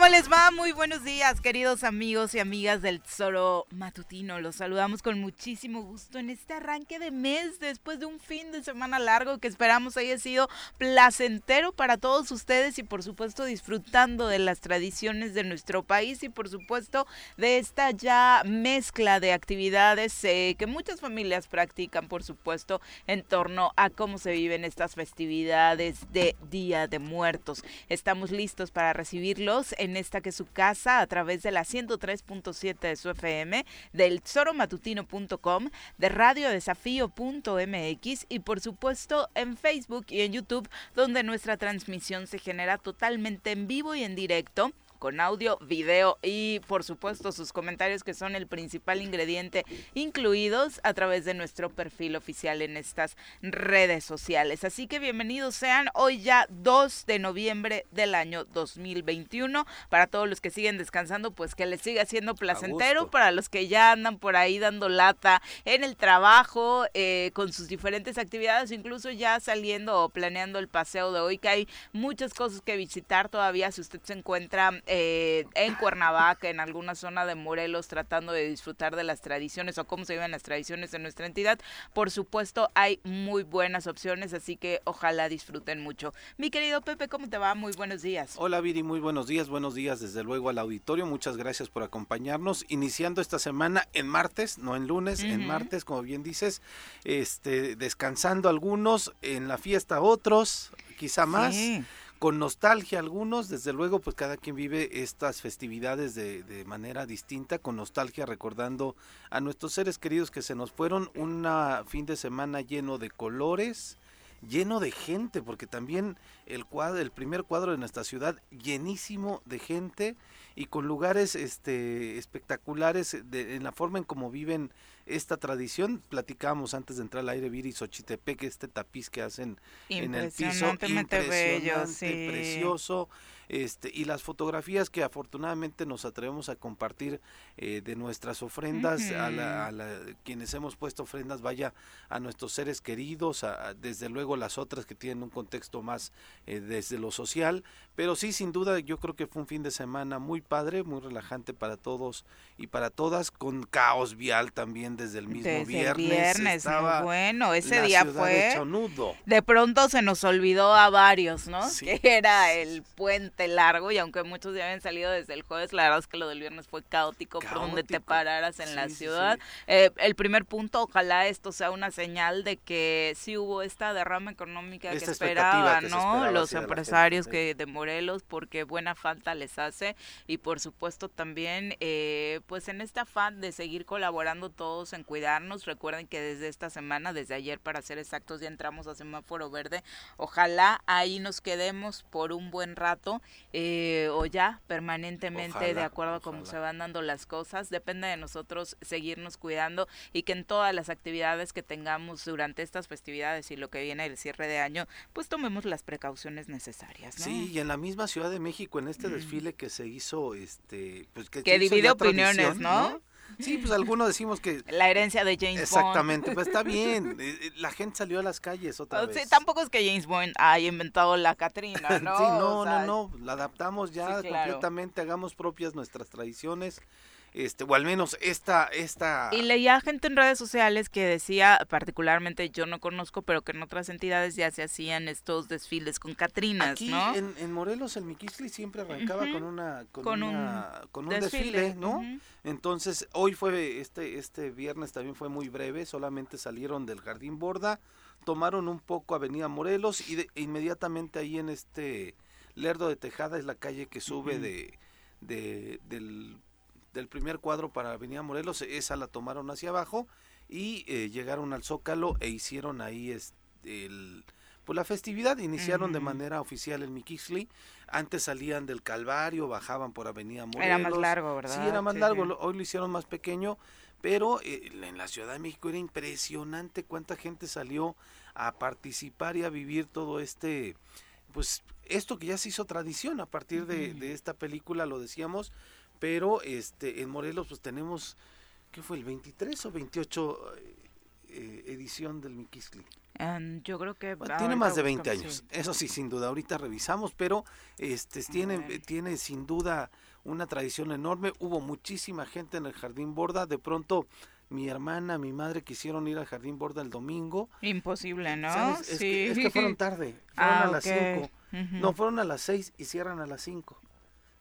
¿Cómo les va? Muy buenos días, queridos amigos y amigas del Tesoro Matutino. Los saludamos con muchísimo gusto en este arranque de mes, después de un fin de semana largo que esperamos haya sido placentero para todos ustedes y por supuesto disfrutando de las tradiciones de nuestro país y por supuesto de esta ya mezcla de actividades eh, que muchas familias practican, por supuesto, en torno a cómo se viven estas festividades de Día de Muertos. Estamos listos para recibirlos en esta que su casa a través de la 103.7 de su FM, del soromatutino.com, de radiodesafío.mx y por supuesto en Facebook y en YouTube, donde nuestra transmisión se genera totalmente en vivo y en directo con audio, video y por supuesto sus comentarios que son el principal ingrediente incluidos a través de nuestro perfil oficial en estas redes sociales. Así que bienvenidos sean hoy ya 2 de noviembre del año 2021. Para todos los que siguen descansando, pues que les siga siendo placentero. Para los que ya andan por ahí dando lata en el trabajo, eh, con sus diferentes actividades, incluso ya saliendo o planeando el paseo de hoy, que hay muchas cosas que visitar todavía si usted se encuentra eh, en Cuernavaca, en alguna zona de Morelos, tratando de disfrutar de las tradiciones o cómo se viven las tradiciones de nuestra entidad, por supuesto hay muy buenas opciones, así que ojalá disfruten mucho. Mi querido Pepe, ¿cómo te va? Muy buenos días. Hola Viri, muy buenos días, buenos días desde luego al auditorio, muchas gracias por acompañarnos, iniciando esta semana en martes, no en lunes, en martes, como bien dices, este, descansando algunos, en la fiesta otros, quizá más con nostalgia algunos, desde luego, pues cada quien vive estas festividades de, manera distinta, con nostalgia recordando a nuestros seres queridos que se nos fueron, un fin de semana lleno de colores, lleno de gente, porque también el primer cuadro de nuestra ciudad llenísimo de gente y con lugares este espectaculares en la forma en cómo viven esta tradición. Platicábamos antes de entrar al aire Viri Xochitepec, este tapiz que hacen en el piso. Impresionante, bello, sí. precioso. Este, y las fotografías que afortunadamente nos atrevemos a compartir eh, de nuestras ofrendas, a, la, quienes hemos puesto ofrendas, vaya a nuestros seres queridos, a, desde luego las otras que tienen un contexto más eh, desde lo social, pero sí, sin duda, yo creo que fue un fin de semana muy padre, muy relajante para todos y para todas, con caos vial también desde el mismo desde viernes. viernes, muy bueno, ese día fue... De pronto se nos olvidó a varios, ¿no? Que era el puente largo y aunque muchos ya habían salido desde el jueves, la verdad es que lo del viernes fue caótico, por donde te pararas en la ciudad. Eh, el primer punto, ojalá esto sea una señal de que sí hubo esta derrama económica que esperaban, ¿no? Los empresarios que de Morelos, porque buena falta les hace. Y por supuesto también, eh, pues en este afán de seguir colaborando todos en cuidarnos, recuerden que desde esta semana, desde ayer para ser exactos, ya entramos a semáforo verde, ojalá ahí nos quedemos por un buen rato eh, o ya permanentemente de acuerdo a cómo se van dando las cosas. Depende de nosotros seguirnos cuidando y que en todas las actividades que tengamos durante estas festividades y lo que viene el cierre de año, pues tomemos las precauciones necesarias. Sí, y en la misma Ciudad de México, en este mm. desfile que se hizo, este, pues que, divide opiniones, ¿no? Sí, pues algunos decimos que... La herencia de James Bond. Exactamente, pues está bien. Eh, eh, la gente salió a las calles otra vez. tampoco es que James Bond haya inventado la Catrina, ¿no? sí, no, no, no. La adaptamos ya completamente, hagamos propias nuestras tradiciones este, o al menos esta, esta... Y leía gente en redes sociales que decía, particularmente yo no conozco, pero que en otras entidades ya se hacían estos desfiles con Catrinas, Aquí, ¿no? En, en Morelos el Miquisli siempre arrancaba con una con, un, con un desfile, ¿no? Entonces, hoy fue, este, este viernes también fue muy breve, solamente salieron del Jardín Borda, tomaron un poco Avenida Morelos y de, inmediatamente ahí en este Lerdo de Tejada es la calle que sube de, de, del del primer cuadro para Avenida Morelos, esa la tomaron hacia abajo y eh, llegaron al Zócalo e hicieron ahí el, pues la festividad, iniciaron de manera oficial el Miquisli, antes salían del Calvario, bajaban por Avenida Morelos. Era más largo, ¿verdad? Sí, era más largo, hoy lo hicieron más pequeño, pero eh, en la Ciudad de México era impresionante cuánta gente salió a participar y a vivir todo este, pues esto que ya se hizo tradición a partir de, de esta película, lo decíamos, pero este en Morelos pues tenemos ¿qué fue el 23 o 28 eh, edición del Miquisli? yo creo que tiene más de 20 años. Eso sí, sin duda. Ahorita revisamos, pero este tiene tiene sin duda una tradición enorme. Hubo muchísima gente en el Jardín Borda. De pronto mi hermana, mi madre quisieron ir al Jardín Borda el domingo. Imposible, ¿no? Es, sí. que, fueron tarde, fueron ah, a las 5. No, fueron a las 6 y cierran a las 5.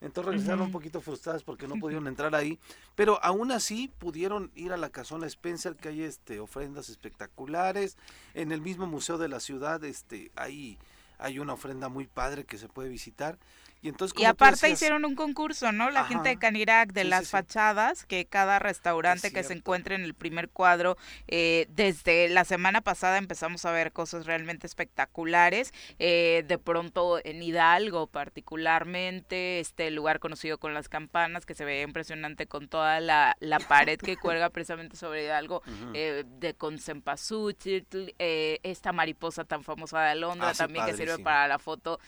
Entonces regresaron un poquito frustradas porque no pudieron entrar ahí, pero aún así pudieron ir a la casona Spencer que hay este ofrendas espectaculares, en el mismo museo de la ciudad este hay hay una ofrenda muy padre que se puede visitar y, aparte hicieron un concurso, ¿no? La gente de Canirac, de las fachadas, que cada restaurante que se encuentre en el primer cuadro, eh, desde la semana pasada empezamos a ver cosas realmente espectaculares. Eh, de pronto en Hidalgo particularmente, este lugar conocido con las campanas, que se ve impresionante con toda la, la pared que cuelga precisamente sobre Hidalgo, eh, de con cempasúchil, esta mariposa tan famosa de Alondra ah, también que sirve para la foto,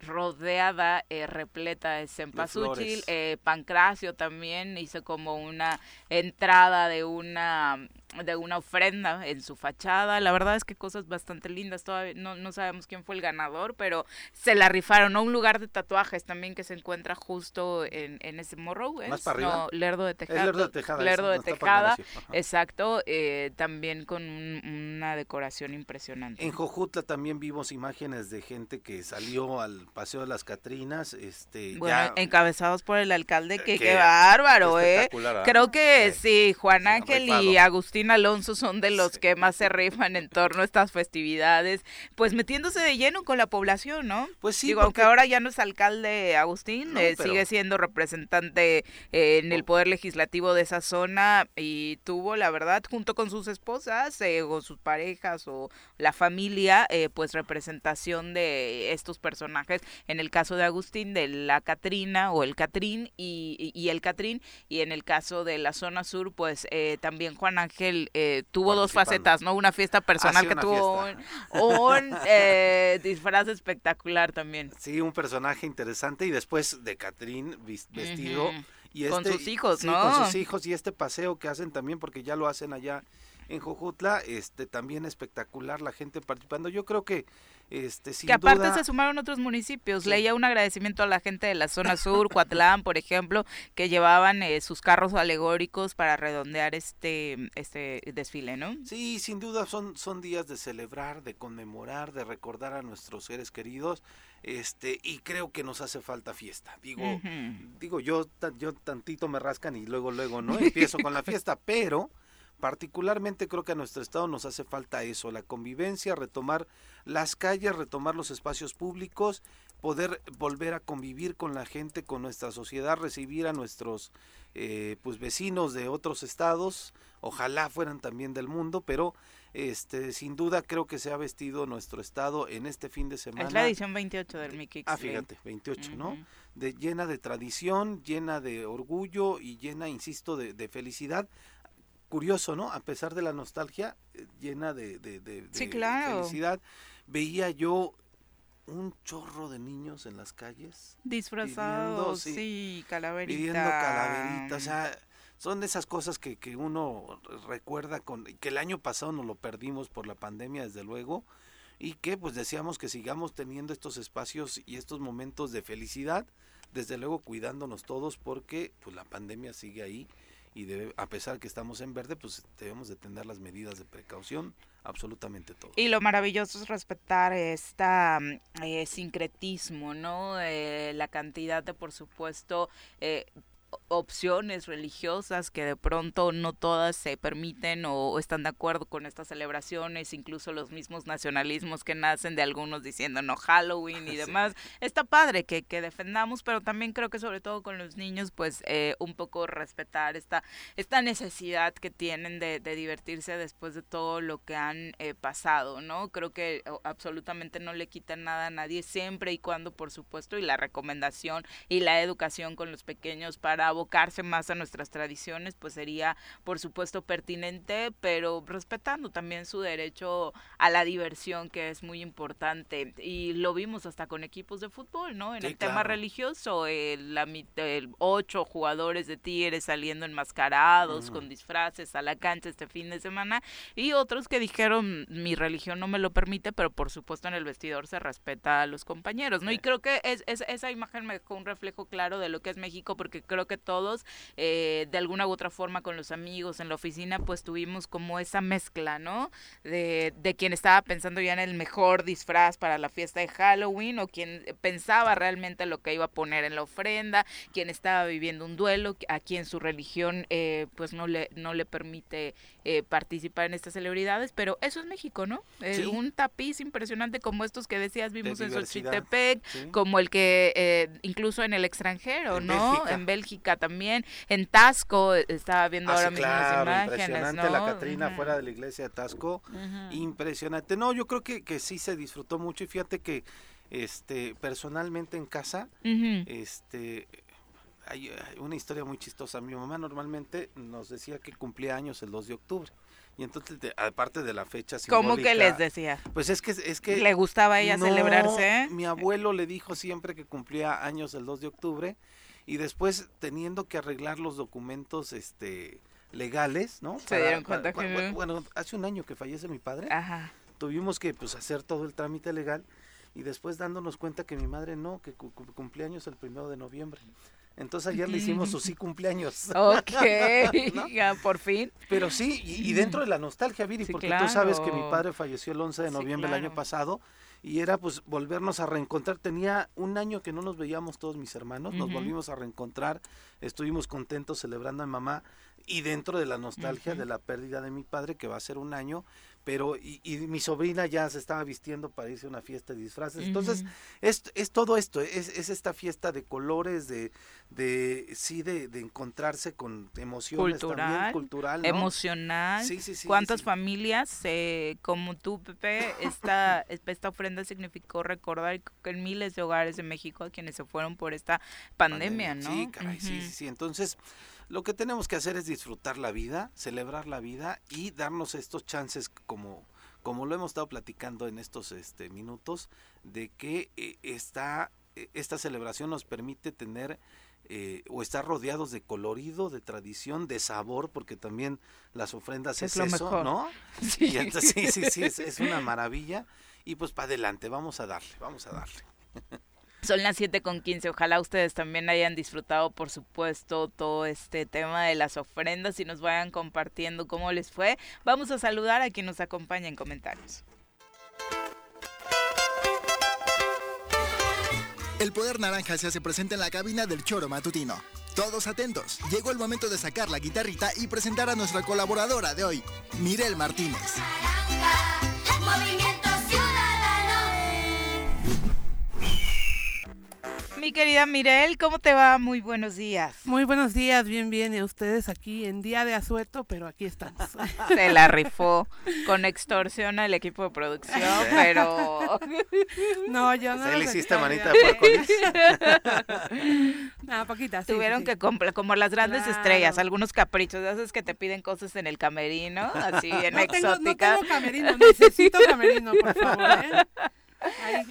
rodeada eh, repleta de cempasúchil, eh, Pancracio también hizo como una entrada de una de una ofrenda en su fachada. La verdad es que cosas bastante lindas. Todavía no, no sabemos quién fue el ganador, pero se la rifaron. a Un lugar de tatuajes también que se encuentra justo en, en ese morro. ¿Más para arriba? No, Lerdo de Tejada. Lerdo de Tejada. Lerdo de Tejada, exacto. Eh, también con una decoración impresionante. En Jojutla también vimos imágenes de gente que salió al Paseo de las Catrinas. Este, bueno, encabezados por el alcalde, que, qué bárbaro, ¿eh? ¿ah? Creo que sí, Juan Ángel y Agustín Alonso son de los que más se rifan en torno a estas festividades, pues metiéndose de lleno con la población, ¿no? Pues sí. Digo, aunque ahora ya no es alcalde Agustín, eh, sigue siendo representante eh, en el poder legislativo de esa zona y tuvo, la verdad, junto con sus esposas eh, o sus parejas o la familia, pues representación de estos personajes. En el caso de Agustín, de la Catrina o el Catrín y, y el Catrín, y en el caso de la zona sur, pues también Juan Ángel eh, tuvo dos facetas, ¿no? Una fiesta personal que tuvo un, eh, disfraz espectacular también. Sí, un personaje interesante y después de Catrín vestido. y con este, sus hijos, ¿no? Con sus hijos y este paseo que hacen también, porque ya lo hacen allá en Jojutla, este también espectacular la gente participando. Yo creo que este, que aparte se sumaron otros municipios. Leía un agradecimiento a la gente de la zona sur, Coatlán, por ejemplo, que llevaban eh, sus carros alegóricos para redondear este este desfile, ¿no? Sí, sin duda son son días de celebrar, de conmemorar, de recordar a nuestros seres queridos. Este, y creo que nos hace falta fiesta. Digo, digo yo yo tantito me rascan y luego luego no empiezo con la fiesta, pero Particularmente creo que a nuestro estado nos hace falta eso, la convivencia, retomar las calles, retomar los espacios públicos, poder volver a convivir con la gente, con nuestra sociedad, recibir a nuestros eh, pues vecinos de otros estados, ojalá fueran también del mundo, pero este sin duda creo que se ha vestido nuestro estado en este fin de semana. Es la edición 28 del Mickey. Ah, fíjate, 28, ¿no? De, llena de tradición, llena de orgullo y llena, insisto, de, de felicidad curioso, ¿no? A pesar de la nostalgia eh, llena de, de, felicidad, veía yo un chorro de niños en las calles. Disfrazados, sí, calaveritas. Pidiendo calaveritas, o sea, son esas cosas que, que uno recuerda con que el año pasado nos lo perdimos por la pandemia, desde luego, y que pues decíamos que sigamos teniendo estos espacios y estos momentos de felicidad, desde luego cuidándonos todos porque pues la pandemia sigue ahí y debe, a pesar que estamos en verde, pues debemos de tener las medidas de precaución, absolutamente todo. Y lo maravilloso es respetar esta eh, sincretismo, ¿no? Eh, la cantidad de, por supuesto, eh, opciones religiosas que de pronto no todas se permiten o, están de acuerdo con estas celebraciones, incluso los mismos nacionalismos que nacen de algunos diciendo no Halloween y demás. Está padre que, que, defendamos, pero también creo que sobre todo con los niños, pues eh, un poco respetar esta, esta necesidad que tienen de, divertirse después de todo lo que han eh, pasado, ¿no? Creo que absolutamente no le quitan nada a nadie, siempre y cuando, por supuesto, y la recomendación y la educación con los pequeños para para abocarse más a nuestras tradiciones, pues sería por supuesto pertinente, pero respetando también su derecho a la diversión, que es muy importante. Y lo vimos hasta con equipos de fútbol, ¿no? En el tema religioso, el, la, el ocho jugadores de Tigres saliendo enmascarados, con disfraces a la cancha este fin de semana, y otros que dijeron, mi religión no me lo permite, pero por supuesto en el vestidor se respeta a los compañeros, ¿no? Y creo que es, esa imagen me dejó un reflejo claro de lo que es México, porque creo que todos, eh, de alguna u otra forma, con los amigos en la oficina, pues tuvimos como esa mezcla, ¿no? De, de quien estaba pensando ya en el mejor disfraz para la fiesta de Halloween, o quien pensaba realmente lo que iba a poner en la ofrenda, quien estaba viviendo un duelo, a quien su religión eh, pues no le, no le permite eh, participar en estas celebridades, pero eso es México, ¿no? Eh, un tapiz impresionante como estos que decías vimos en Xochitepec, como el que eh, incluso en el extranjero, ¿no? En Bélgica también, en Tasco, estaba viendo ah, ahora mismo las imágenes, impresionante la Catrina fuera de la iglesia de Tasco, impresionante. No, yo creo que, que sí se disfrutó mucho y fíjate que este personalmente en casa, este hay una historia muy chistosa. Mi mamá normalmente nos decía que cumplía años el 2 de octubre. Y entonces, aparte de la fecha simbólica... ¿Cómo que les decía? Pues es que... Es que ¿Le gustaba a ella celebrarse? Mi abuelo le dijo siempre que cumplía años el 2 de octubre y después teniendo que arreglar los documentos este legales, ¿no? Se dieron cuenta que... Bueno, hace un año que fallece mi padre. Ajá. Tuvimos que pues hacer todo el trámite legal y después dándonos cuenta que mi madre no, que cumplía años el primero de noviembre. Entonces ayer le hicimos su sí cumpleaños. Ok, ya, por fin. Pero sí, y, dentro de la nostalgia, Viri, porque tú sabes que mi padre falleció el 11 de noviembre del año pasado y era pues volvernos a reencontrar. Tenía un año que no nos veíamos todos mis hermanos, nos volvimos a reencontrar, estuvimos contentos celebrando a mi mamá y dentro de la nostalgia de la pérdida de mi padre, que va a ser un año, pero y, mi sobrina ya se estaba vistiendo para irse a una fiesta de disfraces. Entonces, es, es todo esto, es, es, esta fiesta de colores, de, de sí, de, de encontrarse con emociones cultural, también, cultural, emocional. Sí, sí, sí. ¿Cuántas familias, eh, como tú, Pepe, esta, esta ofrenda significó recordar que en miles de hogares de México a quienes se fueron por esta pandemia, ¿no? Sí, caray, sí, sí, sí. Entonces, lo que tenemos que hacer es disfrutar la vida, celebrar la vida y darnos estos chances como como lo hemos estado platicando en estos este, minutos, de que eh, esta, eh, esta celebración nos permite tener eh, o estar rodeados de colorido, de tradición, de sabor, porque también las ofrendas es, eso, ¿no? Sí, sí, sí, sí, es, es una maravilla. Y pues para adelante, vamos a darle, vamos a darle. Son las 7 con 15. Ojalá ustedes también hayan disfrutado, por supuesto, todo este tema de las ofrendas y nos vayan compartiendo cómo les fue. Vamos a saludar a quien nos acompaña en comentarios. El poder naranja se hace presente en la cabina del choro matutino. Todos atentos, llegó el momento de sacar la guitarrita y presentar a nuestra colaboradora de hoy, Mirel Martínez. Mi querida Mirel, ¿cómo te va? Muy buenos días. Muy buenos días, bien, bien. Y ustedes aquí en día de asueto, pero aquí estamos. Se la rifó con extorsión al equipo de producción, pero... No, yo no. ¿Se le hiciste manita de No, poquitas. Tuvieron que comprar, como las grandes estrellas, algunos caprichos, haces que te piden cosas en el camerino, así en exótica. no tengo camerino, necesito camerino, por favor, ¿eh?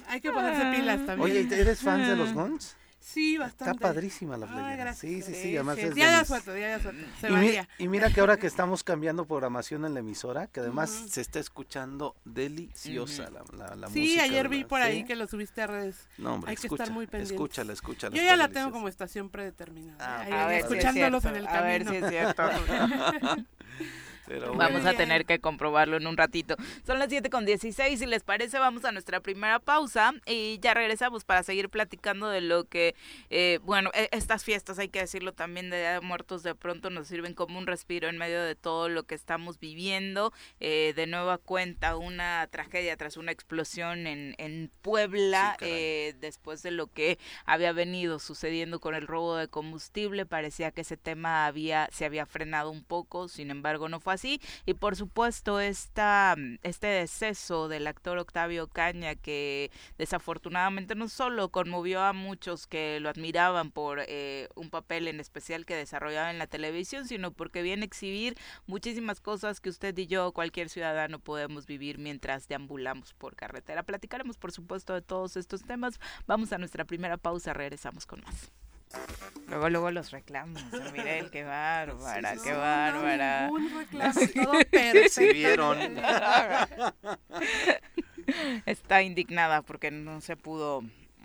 Hay, que ponerse pilas también. Oye, ¿eres fan de los Guns? Sí, bastante. Está padrísima la playera. sí, sí, sí, además es día de suelto, día de suelto. Se y, y, mira que ahora que estamos cambiando programación en la emisora, que además se está escuchando deliciosa la, la, la sí, música. Sí, ayer vi por ahí que lo subiste a redes. No, hombre, Hay que estar muy pendientes. Escúchala, escúchala. Yo ya la tengo como estación predeterminada. Ah, a ver, escuchándolos en el camino. A ver si es cierto. vamos a tener que comprobarlo en un ratito. Son las 7 con 16, si les parece vamos a nuestra primera pausa y ya regresamos para seguir platicando de lo que, eh, bueno, e, estas fiestas, hay que decirlo también, de Muertos de pronto nos sirven como un respiro en medio de todo lo que estamos viviendo. Eh, de nueva cuenta, una tragedia tras una explosión en, en Puebla, eh, después de lo que había venido sucediendo con el robo de combustible, parecía que ese tema había se había frenado un poco, sin embargo no fue así así. Y por supuesto, esta, este deceso del actor Octavio Caña, que desafortunadamente no solo conmovió a muchos que lo admiraban por eh, un papel en especial que desarrollaba en la televisión, sino porque viene a exhibir muchísimas cosas que usted y yo, cualquier ciudadano, podemos vivir mientras deambulamos por carretera. Platicaremos, por supuesto, de todos estos temas. Vamos a nuestra primera pausa, regresamos con más. Luego, luego los reclamos. Mirel, qué bárbara, qué bárbara. Está indignada porque no se pudo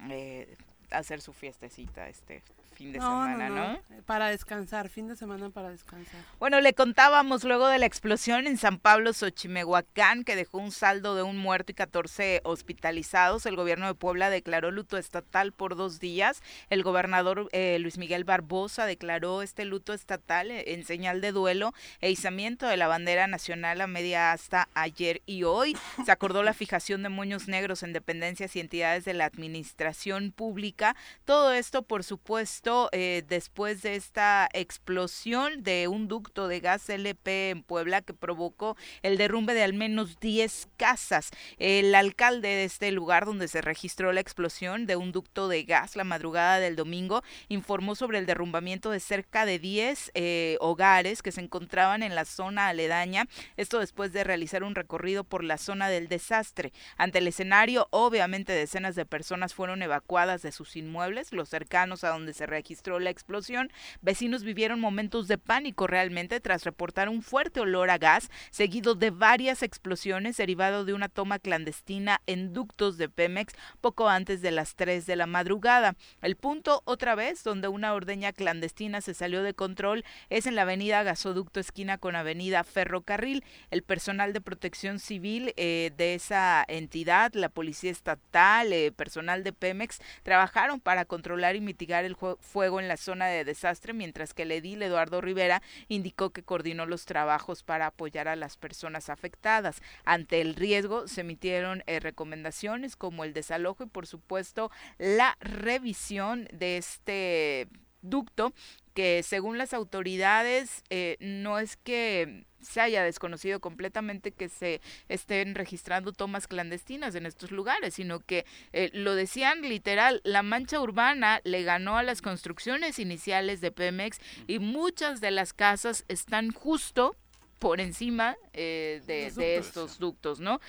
eh, hacer su fiestecita este fin de semana, no, Para descansar, fin de semana para descansar. Bueno, le contábamos luego de la explosión en San Pablo, Xochimehuacán, que dejó un saldo de un muerto y 14 hospitalizados. El gobierno de Puebla declaró luto estatal por dos días. El gobernador eh, Luis Miguel Barbosa declaró este luto estatal eh, en señal de duelo e izamiento de la bandera nacional a media hasta ayer y hoy. Se acordó la fijación de moños negros en dependencias y entidades de la administración pública. Todo esto, por supuesto, eh, después de esta explosión de un ducto de gas LP en Puebla que provocó el derrumbe de al menos 10 casas. El alcalde de este lugar donde se registró la explosión de un ducto de gas la madrugada del domingo informó sobre el derrumbamiento de cerca de 10 eh, hogares que se encontraban en la zona aledaña. Esto después de realizar un recorrido por la zona del desastre. Ante el escenario, obviamente decenas de personas fueron evacuadas de sus inmuebles, los cercanos a donde se registró la explosión. Vecinos vivieron momentos de pánico realmente tras reportar un fuerte olor a gas, seguido de varias explosiones derivado de una toma clandestina en ductos de Pemex poco antes de las 3 de la madrugada. El punto, otra vez, donde una ordeña clandestina se salió de control es en la avenida Gasoducto esquina con avenida Ferrocarril. El personal de protección civil eh, de esa entidad, la policía estatal, eh, personal de Pemex, trabajaron para controlar y mitigar el, fuego en la zona de desastre, mientras que el edil Eduardo Rivera indicó que coordinó los trabajos para apoyar a las personas afectadas. Ante el riesgo se emitieron eh, recomendaciones como el desalojo y por supuesto la revisión de este ducto que según las autoridades eh, no es que se haya desconocido completamente que se estén registrando tomas clandestinas en estos lugares, sino que eh, lo decían literal, la mancha urbana le ganó a las construcciones iniciales de Pemex y muchas de las casas están justo por encima eh, de, estos ductos, ¿no?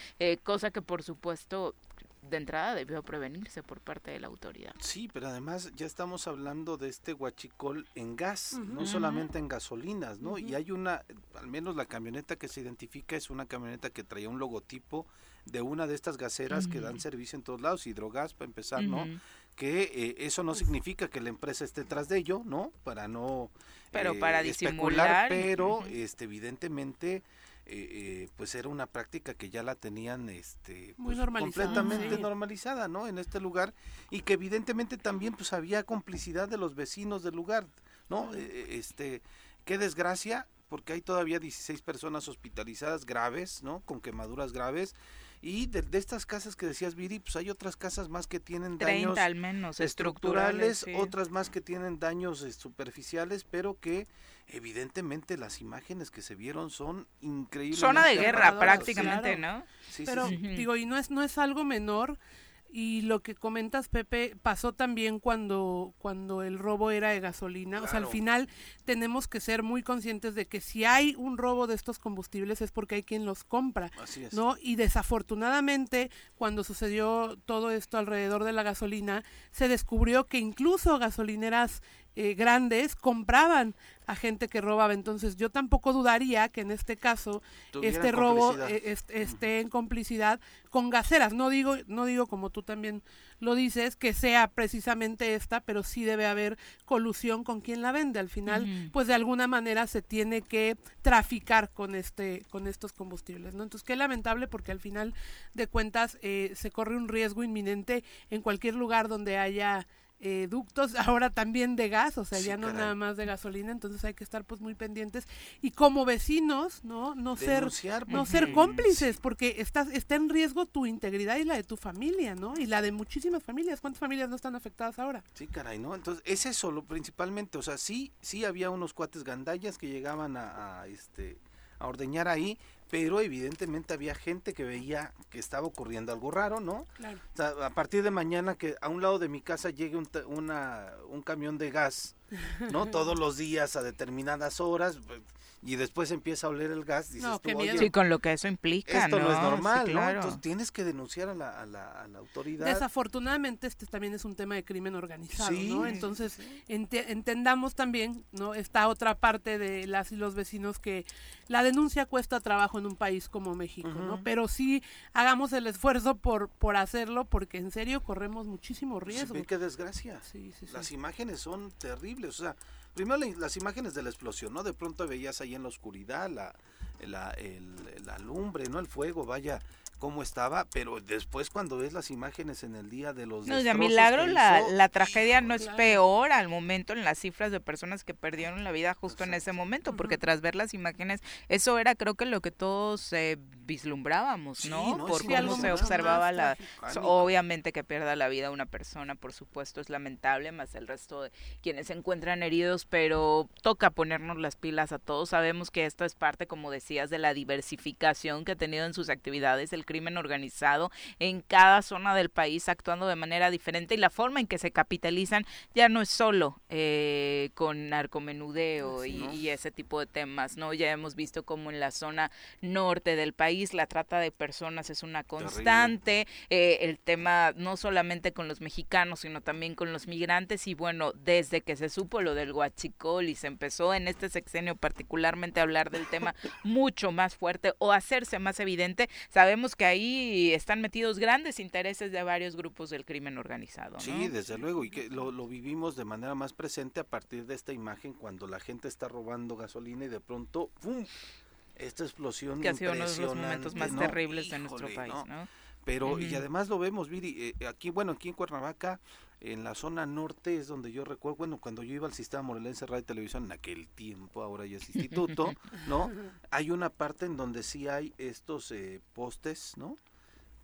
cosa que por supuesto de entrada debió prevenirse por parte de la autoridad. Sí, pero además ya estamos hablando de este huachicol en gas, no solamente en gasolinas, ¿no? Y hay una, al menos la camioneta que se identifica es una camioneta que traía un logotipo de una de estas gaseras que dan servicio en todos lados, hidrogas para empezar, ¿no? Que eh, eso no significa que la empresa esté tras de ello, ¿no? Para no pero para eh, disimular, pero este evidentemente eh, eh, pues era una práctica que ya la tenían este pues, completamente normalizada no en este lugar y que evidentemente también pues había complicidad de los vecinos del lugar no eh, este qué desgracia porque hay todavía 16 personas hospitalizadas graves no con quemaduras graves y de, estas casas que decías, Viri, pues hay otras casas más que tienen daños al menos estructurales, otras más que tienen daños superficiales, pero que evidentemente las imágenes que se vieron son increíbles. Zona de guerra prácticamente, ¿no? Sí, Pero digo, y no es, no es algo menor. Y lo que comentas, Pepe, pasó también cuando, cuando el robo era de gasolina. O sea, al final tenemos que ser muy conscientes de que si hay un robo de estos combustibles es porque hay quien los compra. Así es. ¿no? Y desafortunadamente, cuando sucedió todo esto alrededor de la gasolina, se descubrió que incluso gasolineras eh, grandes compraban a gente que robaba. Entonces yo tampoco dudaría que en este caso este robo eh, esté en complicidad con gaseras. No digo, no digo como tú también lo dices, que sea precisamente esta, pero sí debe haber colusión con quien la vende. Al final, pues de alguna manera se tiene que traficar con este, con estos combustibles, ¿no? Entonces qué lamentable porque al final de cuentas eh, se corre un riesgo inminente en cualquier lugar donde haya eh, ductos ahora también de gas, o sea, ya no nada más de gasolina, entonces hay que estar pues muy pendientes y como vecinos, ¿no? No ser no ser cómplices porque está está en riesgo tu integridad y la de tu familia, ¿no? Y la de muchísimas familias. ¿Cuántas familias no están afectadas ahora? Sí, caray, ¿no? Entonces, es eso lo principalmente, o sea, sí sí había unos cuates gandallas que llegaban a, a este a ordeñar ahí, pero evidentemente había gente que veía que estaba ocurriendo algo raro, ¿no? Claro. O sea, a partir de mañana que a un lado de mi casa llegue un, una, un camión de gas, ¿no? Todos los días a determinadas horas, pues, y después empieza a oler el gas, dices no, sí, con lo que eso implica, Esto no, es normal, ¿no? Entonces tienes que denunciar a la, a la, a la, autoridad. Desafortunadamente este también es un tema de crimen organizado, ¿no? Entonces entendamos también, ¿no? Esta otra parte de las y los vecinos que la denuncia cuesta trabajo en un país como México, ¿no? Pero sí hagamos el esfuerzo por, por hacerlo porque en serio corremos muchísimo riesgo. Sí, qué desgracia. Las imágenes son terribles, o sea, primero las imágenes de la explosión, ¿no? De pronto veías ahí en la oscuridad la, la, la lumbre, ¿no? El fuego, vaya, cómo estaba, pero después cuando ves las imágenes en el día de los... No, de milagro la, la, tragedia no es peor al momento en las cifras de personas que perdieron la vida justo en ese momento, porque tras ver las imágenes, eso era creo que lo que todos eh, vislumbrábamos, ¿no? Por cómo se observaba la... Obviamente que pierda la vida una persona, por supuesto, es lamentable, más el resto de quienes se encuentran heridos, pero toca ponernos las pilas a todos. Sabemos que esto es parte, como decías, de la diversificación que ha tenido en sus actividades el crimen organizado en cada zona del país actuando de manera diferente y la forma en que se capitalizan ya no es solo eh, con narcomenudeo y, ese tipo de temas, ¿no? Ya hemos visto como en la zona norte del país la trata de personas es una constante, eh, el tema no solamente con los mexicanos, sino también con los migrantes y bueno, desde que se supo lo del huachicol y se empezó en este sexenio particularmente a hablar del tema mucho más fuerte o hacerse más evidente, sabemos que ahí están metidos grandes intereses de varios grupos del crimen organizado. Sí, desde luego, y que lo, vivimos de manera más presente a partir de esta imagen cuando la gente está robando gasolina y de pronto, ¡pum! Esta explosión. Que ha sido uno de los momentos más terribles de nuestro país, ¿no? Pero, y además lo vemos, Viri, eh, aquí, bueno, aquí en Cuernavaca, en la zona norte es donde yo recuerdo, bueno, cuando yo iba al sistema morelense radio y televisión en aquel tiempo, ahora ya es instituto, ¿no? Hay una parte en donde sí hay estos eh, postes, ¿no?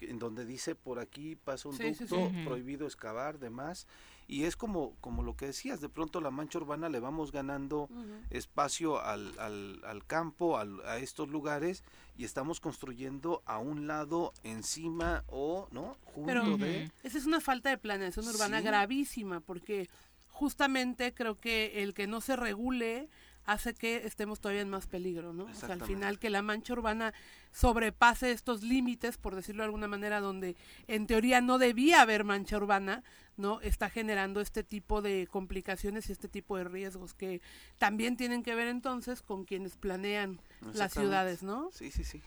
En donde dice por aquí pasa un ducto, prohibido excavar, demás y es como, como lo que decías, de pronto la mancha urbana le vamos ganando espacio al, al, al campo, a estos lugares y estamos construyendo a un lado, encima o, ¿no? Junto de... Esa es una falta de planeación urbana gravísima porque justamente creo que el que no se regule hace que estemos todavía en más peligro, ¿no? O sea, al final que la mancha urbana sobrepase estos límites, por decirlo de alguna manera, donde en teoría no debía haber mancha urbana, ¿no? Está generando este tipo de complicaciones y este tipo de riesgos que también tienen que ver entonces con quienes planean las ciudades, ¿no? Sí, sí, sí.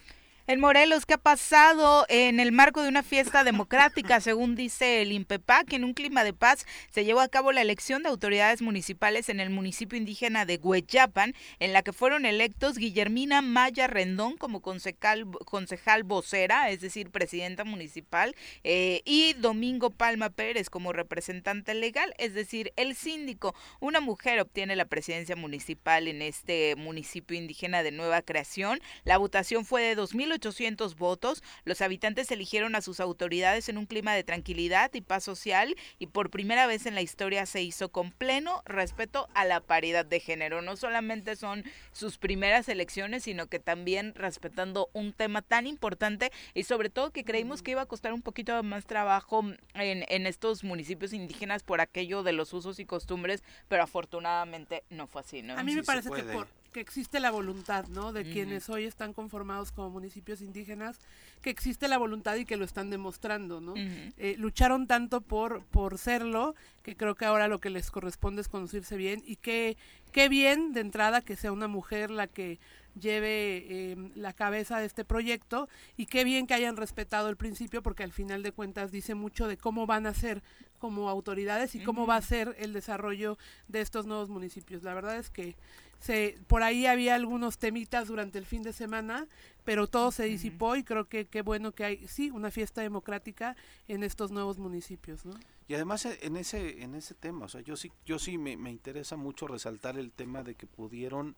En Morelos, ¿qué ha pasado en el marco de una fiesta democrática? Según dice el INPEPAC, en un clima de paz se llevó a cabo la elección de autoridades municipales en el municipio indígena de Hueyapan, en la que fueron electos Guillermina Maya Rendón como concejal, concejal vocera, es decir, presidenta municipal, eh, y Domingo Palma Pérez como representante legal, es decir, el síndico. Una mujer obtiene la presidencia municipal en este municipio indígena de nueva creación. La votación fue de 2000 800 votos. Los habitantes eligieron a sus autoridades en un clima de tranquilidad y paz social y por primera vez en la historia se hizo con pleno respeto a la paridad de género. No solamente son sus primeras elecciones, sino que también respetando un tema tan importante y sobre todo que creímos que iba a costar un poquito más trabajo en, en estos municipios indígenas por aquello de los usos y costumbres, pero afortunadamente no fue así, ¿no? A mí me parece que por, que existe la voluntad, ¿no? De quienes hoy están conformados como municipios indígenas, que existe la voluntad y que lo están demostrando, ¿no? Eh, lucharon tanto por, por serlo, que creo que ahora lo que les corresponde es conducirse bien y que qué bien de entrada que sea una mujer la que lleve em, la cabeza de este proyecto y qué bien que hayan respetado el principio porque al final de cuentas dice mucho de cómo van a ser como autoridades y cómo va a ser el desarrollo de estos nuevos municipios. La verdad es que se, por ahí había algunos temitas durante el fin de semana, pero todo se disipó y creo que qué bueno que hay, sí, una fiesta democrática en estos nuevos municipios, ¿no? Y además eh, en ese en ese tema, o sea, yo sí yo sí me, me interesa mucho resaltar el tema de que pudieron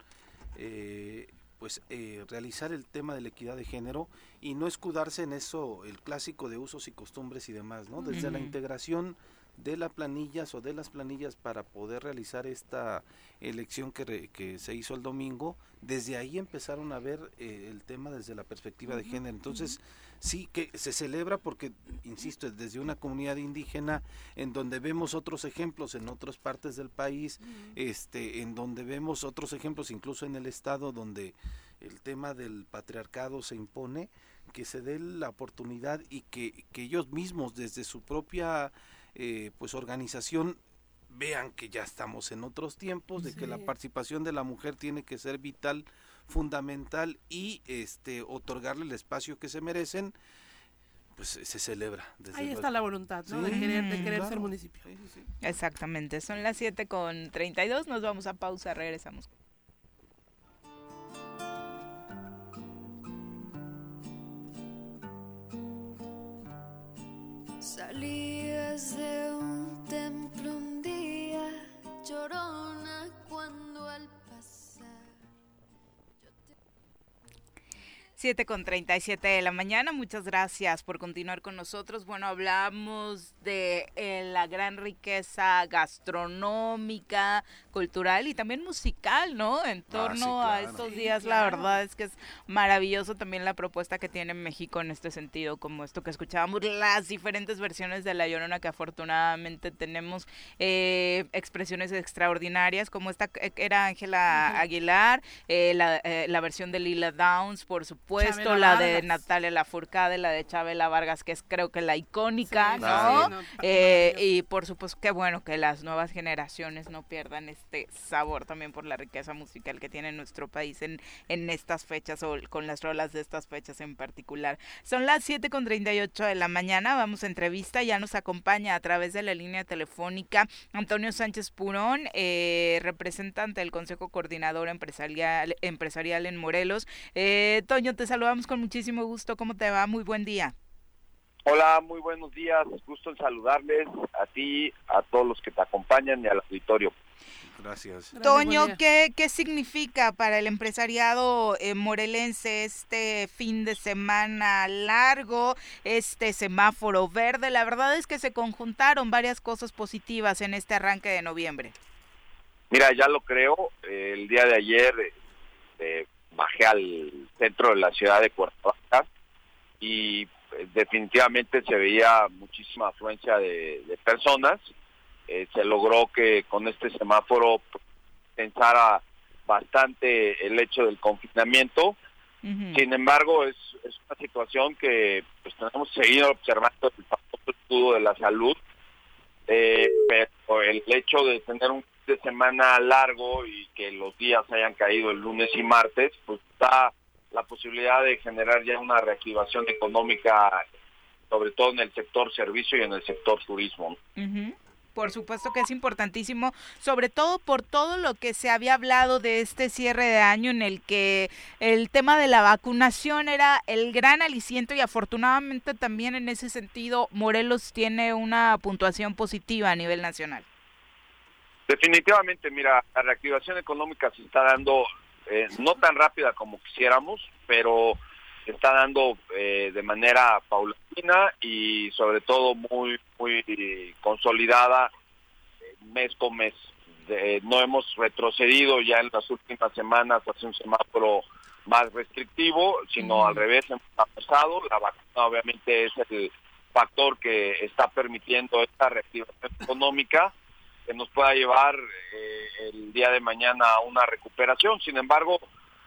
eh, pues eh, realizar el tema de la equidad de género y no escudarse en eso el clásico de usos y costumbres y demás, ¿no? Desde la integración de las planillas o de las planillas para poder realizar esta elección que, que se hizo el domingo, desde ahí empezaron a ver eh, el tema desde la perspectiva de género. Entonces, sí que se celebra porque, insisto, desde una comunidad indígena en donde vemos otros ejemplos en otras partes del país, este, en donde vemos otros ejemplos incluso en el estado donde el tema del patriarcado se impone, que se dé la oportunidad y que, que ellos mismos desde su propia eh, pues organización vean que ya estamos en otros tiempos, de que la participación de la mujer tiene que ser vital, fundamental y este otorgarle el espacio que se merecen, pues se celebra. Ahí está la voluntad, ¿no? de querer, de querer ser municipio. Exactamente, son las 7 con 32, nos vamos a pausa, regresamos. Salías de un templo un día, llorona cuando al 7 con 37 de la mañana. Muchas gracias por continuar con nosotros. Bueno, hablamos de eh, la gran riqueza gastronómica, cultural y también musical, ¿no? En ah, torno a estos días, la verdad es que es maravilloso también la propuesta que tiene México en este sentido, como esto que escuchábamos, las diferentes versiones de La Llorona que afortunadamente tenemos eh, expresiones extraordinarias, como esta que era Ángela Aguilar, eh, la, la versión de Lila Downs, por supuesto puesto la de Natalia Lafourcade, la de Chabela Vargas, que es creo que la icónica, ¿no? Eh, y por supuesto, qué bueno que las nuevas generaciones no pierdan este sabor también por la riqueza musical que tiene nuestro país en, en estas fechas o con las rolas de estas fechas en particular. Son las 7 con 38 de la mañana, vamos a entrevista, ya nos acompaña a través de la línea telefónica Antonio Sánchez Purón, eh, representante del Consejo Coordinador Empresarial, Empresarial en Morelos. Eh, Toño, te saludamos con muchísimo gusto. ¿Cómo te va? Muy buen día. Hola, muy buenos días. Gusto en saludarles a ti, a todos los que te acompañan y al auditorio. Gracias. Toño, ¿qué, ¿qué significa para el empresariado eh, morelense este fin de semana largo, este semáforo verde? La verdad es que se conjuntaron varias cosas positivas en este arranque de noviembre. Mira, ya lo creo. el día de ayer eh, bajé al centro de la ciudad de Cuernavaca y eh, definitivamente se veía muchísima afluencia de, personas. Eh, se logró que con este semáforo pensara bastante el hecho del confinamiento. Sin embargo, es, una situación que pues, tenemos seguido observando el famoso escudo de la salud, eh, pero el hecho de tener un de semana largo y que los días hayan caído el lunes y martes, pues está la posibilidad de generar ya una reactivación económica, sobre todo en el sector servicio y en el sector turismo. Por supuesto que es importantísimo, sobre todo por todo lo que se había hablado de este cierre de año en el que el tema de la vacunación era el gran aliciento y afortunadamente también en ese sentido Morelos tiene una puntuación positiva a nivel nacional. Definitivamente, mira, la reactivación económica se está dando eh, no tan rápida como quisiéramos, pero se está dando eh, de manera paulatina y sobre todo muy muy consolidada eh, mes con mes. no hemos retrocedido ya en las últimas semanas hacia un semáforo más restrictivo, sino al revés, hemos avanzado. La vacuna obviamente es el factor que está permitiendo esta reactivación económica que nos pueda llevar eh, el día de mañana a una recuperación. Sin embargo,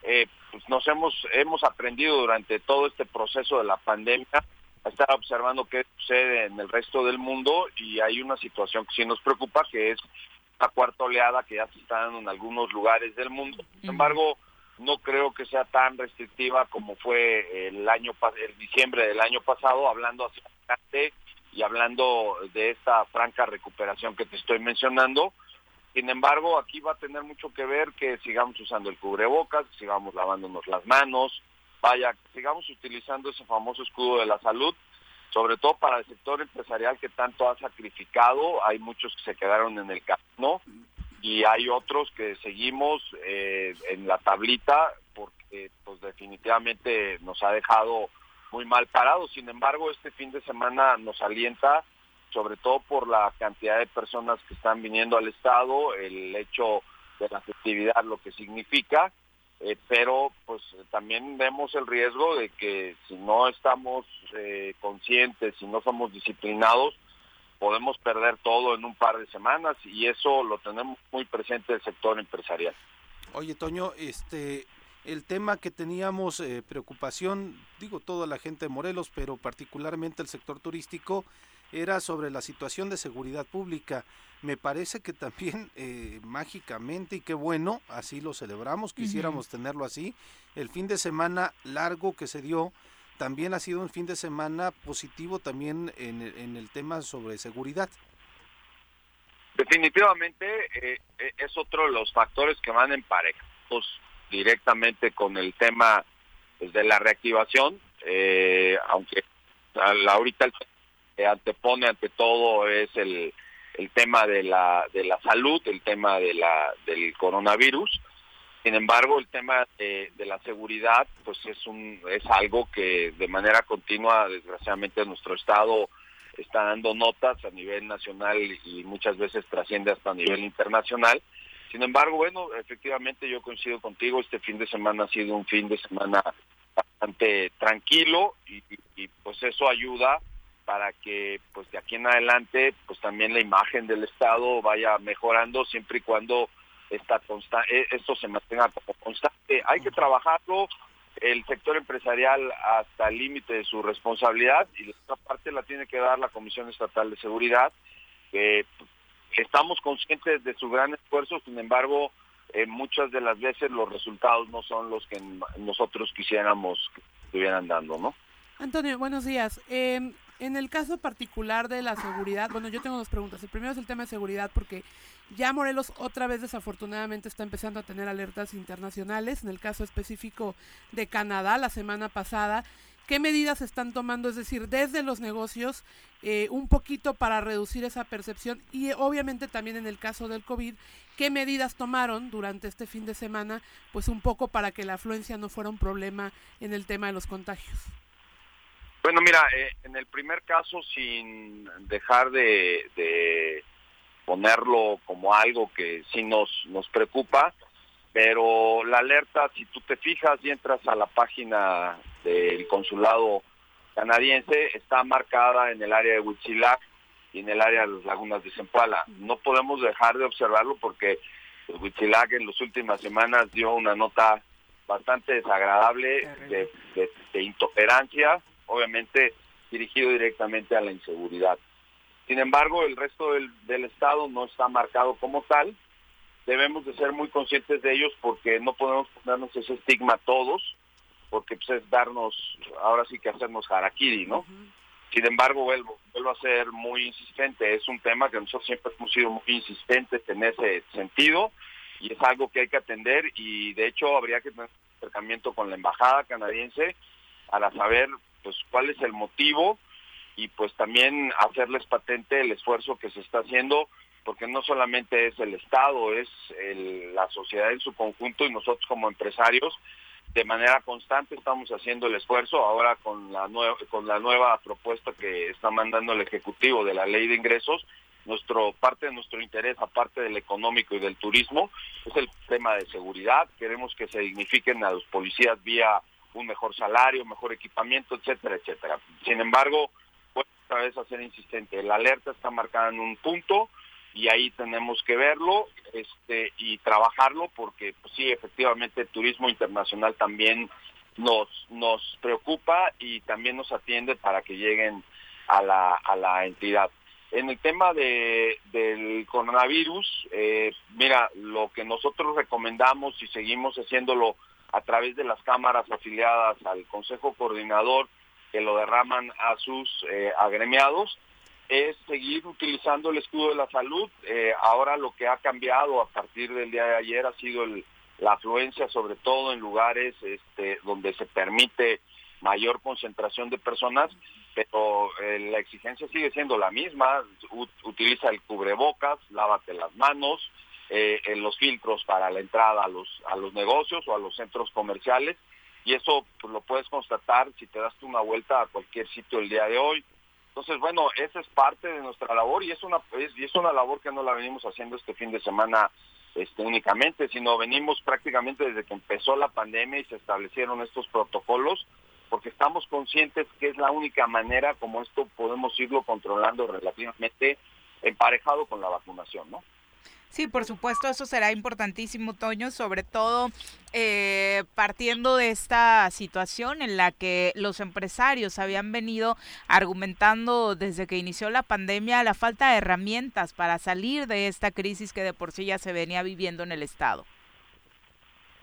eh, pues nos hemos hemos aprendido durante todo este proceso de la pandemia a estar observando qué sucede en el resto del mundo y hay una situación que sí nos preocupa, que es la cuarta oleada que ya se está dando en algunos lugares del mundo. Sin embargo, no creo que sea tan restrictiva como fue el año el diciembre del año pasado, hablando hacia adelante y hablando de esta franca recuperación que te estoy mencionando. Sin embargo, aquí va a tener mucho que ver que sigamos usando el cubrebocas, sigamos lavándonos las manos, vaya, sigamos utilizando ese famoso escudo de la salud, sobre todo para el sector empresarial que tanto ha sacrificado. Hay muchos que se quedaron en el camino y hay otros que seguimos eh, en la tablita porque pues definitivamente nos ha dejado muy mal parado. Sin embargo, este fin de semana nos alienta sobre todo por la cantidad de personas que están viniendo al Estado, el hecho de la festividad, lo que significa, eh, pero pues también vemos el riesgo de que si no estamos eh, conscientes, si no somos disciplinados, podemos perder todo en un par de semanas y eso lo tenemos muy presente el sector empresarial. Oye, Toño, este, el tema que teníamos eh, preocupación, digo toda la gente de Morelos, pero particularmente el sector turístico, era sobre la situación de seguridad pública. Me parece que también eh, mágicamente, y qué bueno, así lo celebramos, quisiéramos tenerlo así, el fin de semana largo que se dio, también ha sido un fin de semana positivo también en, en el tema sobre seguridad. Definitivamente eh, eh, es otro de los factores que van emparejados directamente con el tema de la reactivación, eh, aunque ahorita el que antepone ante todo es el, el tema de la, de la salud, el tema de la, del coronavirus. Sin embargo, el tema de, la seguridad, pues es un es algo que de manera continua, desgraciadamente, nuestro estado está dando notas a nivel nacional y muchas veces trasciende hasta a nivel internacional. Sin embargo, bueno, efectivamente yo coincido contigo, este fin de semana ha sido un fin de semana bastante tranquilo y, y pues eso ayuda para que pues de aquí en adelante pues también la imagen del Estado vaya mejorando siempre y cuando esta e, esto se mantenga como constante. Hay que trabajarlo el sector empresarial hasta el límite de su responsabilidad y la otra parte la tiene que dar la Comisión Estatal de Seguridad, que estamos conscientes de su gran esfuerzo, sin embargo, eh, muchas de las veces los resultados no son los que nosotros quisiéramos que estuvieran dando, ¿no? Antonio, buenos días. Eh, en el caso particular de la seguridad, bueno, yo tengo dos preguntas. El primero es el tema de seguridad porque ya Morelos otra vez desafortunadamente está empezando a tener alertas internacionales. En el caso específico de Canadá, la semana pasada, ¿qué medidas están tomando? Es decir, desde los negocios, eh, un poquito para reducir esa percepción y obviamente también en el caso del COVID, ¿qué medidas tomaron durante este fin de semana? Pues un poco para que la afluencia no fuera un problema en el tema de los contagios. Bueno, mira, eh, en el primer caso, sin dejar de, ponerlo como algo que sí nos, nos preocupa, pero la alerta, si tú te fijas y entras a la página del consulado canadiense, está marcada en el área de Huitzilac y en el área de las lagunas de Zempoala. No podemos dejar de observarlo porque Huitzilac en las últimas semanas dio una nota bastante desagradable de, de intolerancia obviamente dirigido directamente a la inseguridad. Sin embargo, el resto del, Estado no está marcado como tal. Debemos de ser muy conscientes de ellos porque no podemos ponernos ese estigma todos, porque pues, es darnos, ahora sí que hacernos harakiri, ¿no? Sin embargo, vuelvo, vuelvo a ser muy insistente. Es un tema que nosotros siempre hemos sido muy insistentes en ese sentido y es algo que hay que atender y de hecho habría que tener un acercamiento con la embajada canadiense para saber pues cuál es el motivo y pues también hacerles patente el esfuerzo que se está haciendo porque no solamente es el Estado, es la sociedad en su conjunto y nosotros como empresarios de manera constante estamos haciendo el esfuerzo ahora con la nueva con la nueva propuesta que está mandando el ejecutivo de la ley de ingresos nuestro parte de nuestro interés aparte del económico y del turismo es el tema de seguridad queremos que se dignifiquen a los policías vía un mejor salario, mejor equipamiento, etcétera, etcétera. Sin embargo, otra vez a ser insistente, la alerta está marcada en un punto y ahí tenemos que verlo este y trabajarlo porque pues, sí, efectivamente el turismo internacional también nos nos preocupa y también nos atiende para que lleguen a la, a la entidad. En el tema de, del coronavirus, eh, mira, lo que nosotros recomendamos y seguimos haciéndolo a través de las cámaras afiliadas al Consejo Coordinador que lo derraman a sus eh, agremiados, es seguir utilizando el escudo de la salud. Eh, ahora lo que ha cambiado a partir del día de ayer ha sido la afluencia, sobre todo en lugares este, donde se permite mayor concentración de personas, pero eh, la exigencia sigue siendo la misma. utiliza el cubrebocas, lávate las manos, eh, en los filtros para la entrada a los, a los negocios o a los centros comerciales. Y eso pues, lo puedes constatar si te das una vuelta a cualquier sitio el día de hoy. Entonces, bueno, esa es parte de nuestra labor y es una es, y es una labor que no la venimos haciendo este fin de semana este, únicamente, sino venimos prácticamente desde que empezó la pandemia y se establecieron estos protocolos, porque estamos conscientes que es la única manera como esto podemos irlo controlando relativamente emparejado con la vacunación, ¿no? Sí, por supuesto, eso será importantísimo, Toño, sobre todo eh, partiendo de esta situación en la que los empresarios habían venido argumentando desde que inició la pandemia la falta de herramientas para salir de esta crisis que de por sí ya se venía viviendo en el Estado.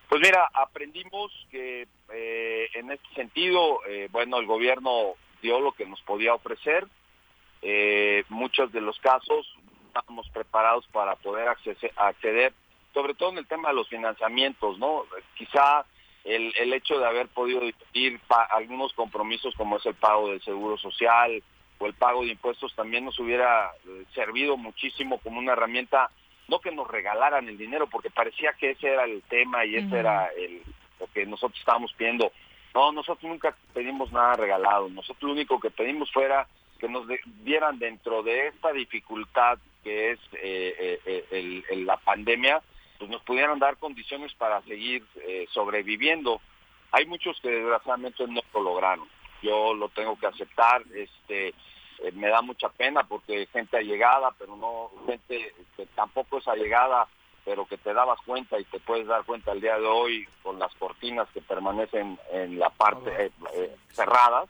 Pues mira, aprendimos que eh, en este sentido, eh, bueno, el gobierno dio lo que nos podía ofrecer. muchos de los casos estábamos preparados para poder acceder, sobre todo en el tema de los financiamientos, ¿no? Quizá el, el hecho de haber podido discutir algunos compromisos como es el pago del seguro social o el pago de impuestos también nos hubiera eh, servido muchísimo como una herramienta, no que nos regalaran el dinero, porque parecía que ese era el tema y ese era el, lo que nosotros estábamos pidiendo. No, nosotros nunca pedimos nada regalado, nosotros lo único que pedimos fuera que nos dieran dentro de esta dificultad que es eh, eh, el, la pandemia, pues nos pudieran dar condiciones para seguir eh, sobreviviendo. Hay muchos que desgraciadamente no lo lograron. Yo lo tengo que aceptar. Este, me da mucha pena porque gente allegada, pero no gente que tampoco es allegada, pero que te dabas cuenta y te puedes dar cuenta el día de hoy con las cortinas que permanecen en la parte cerradas,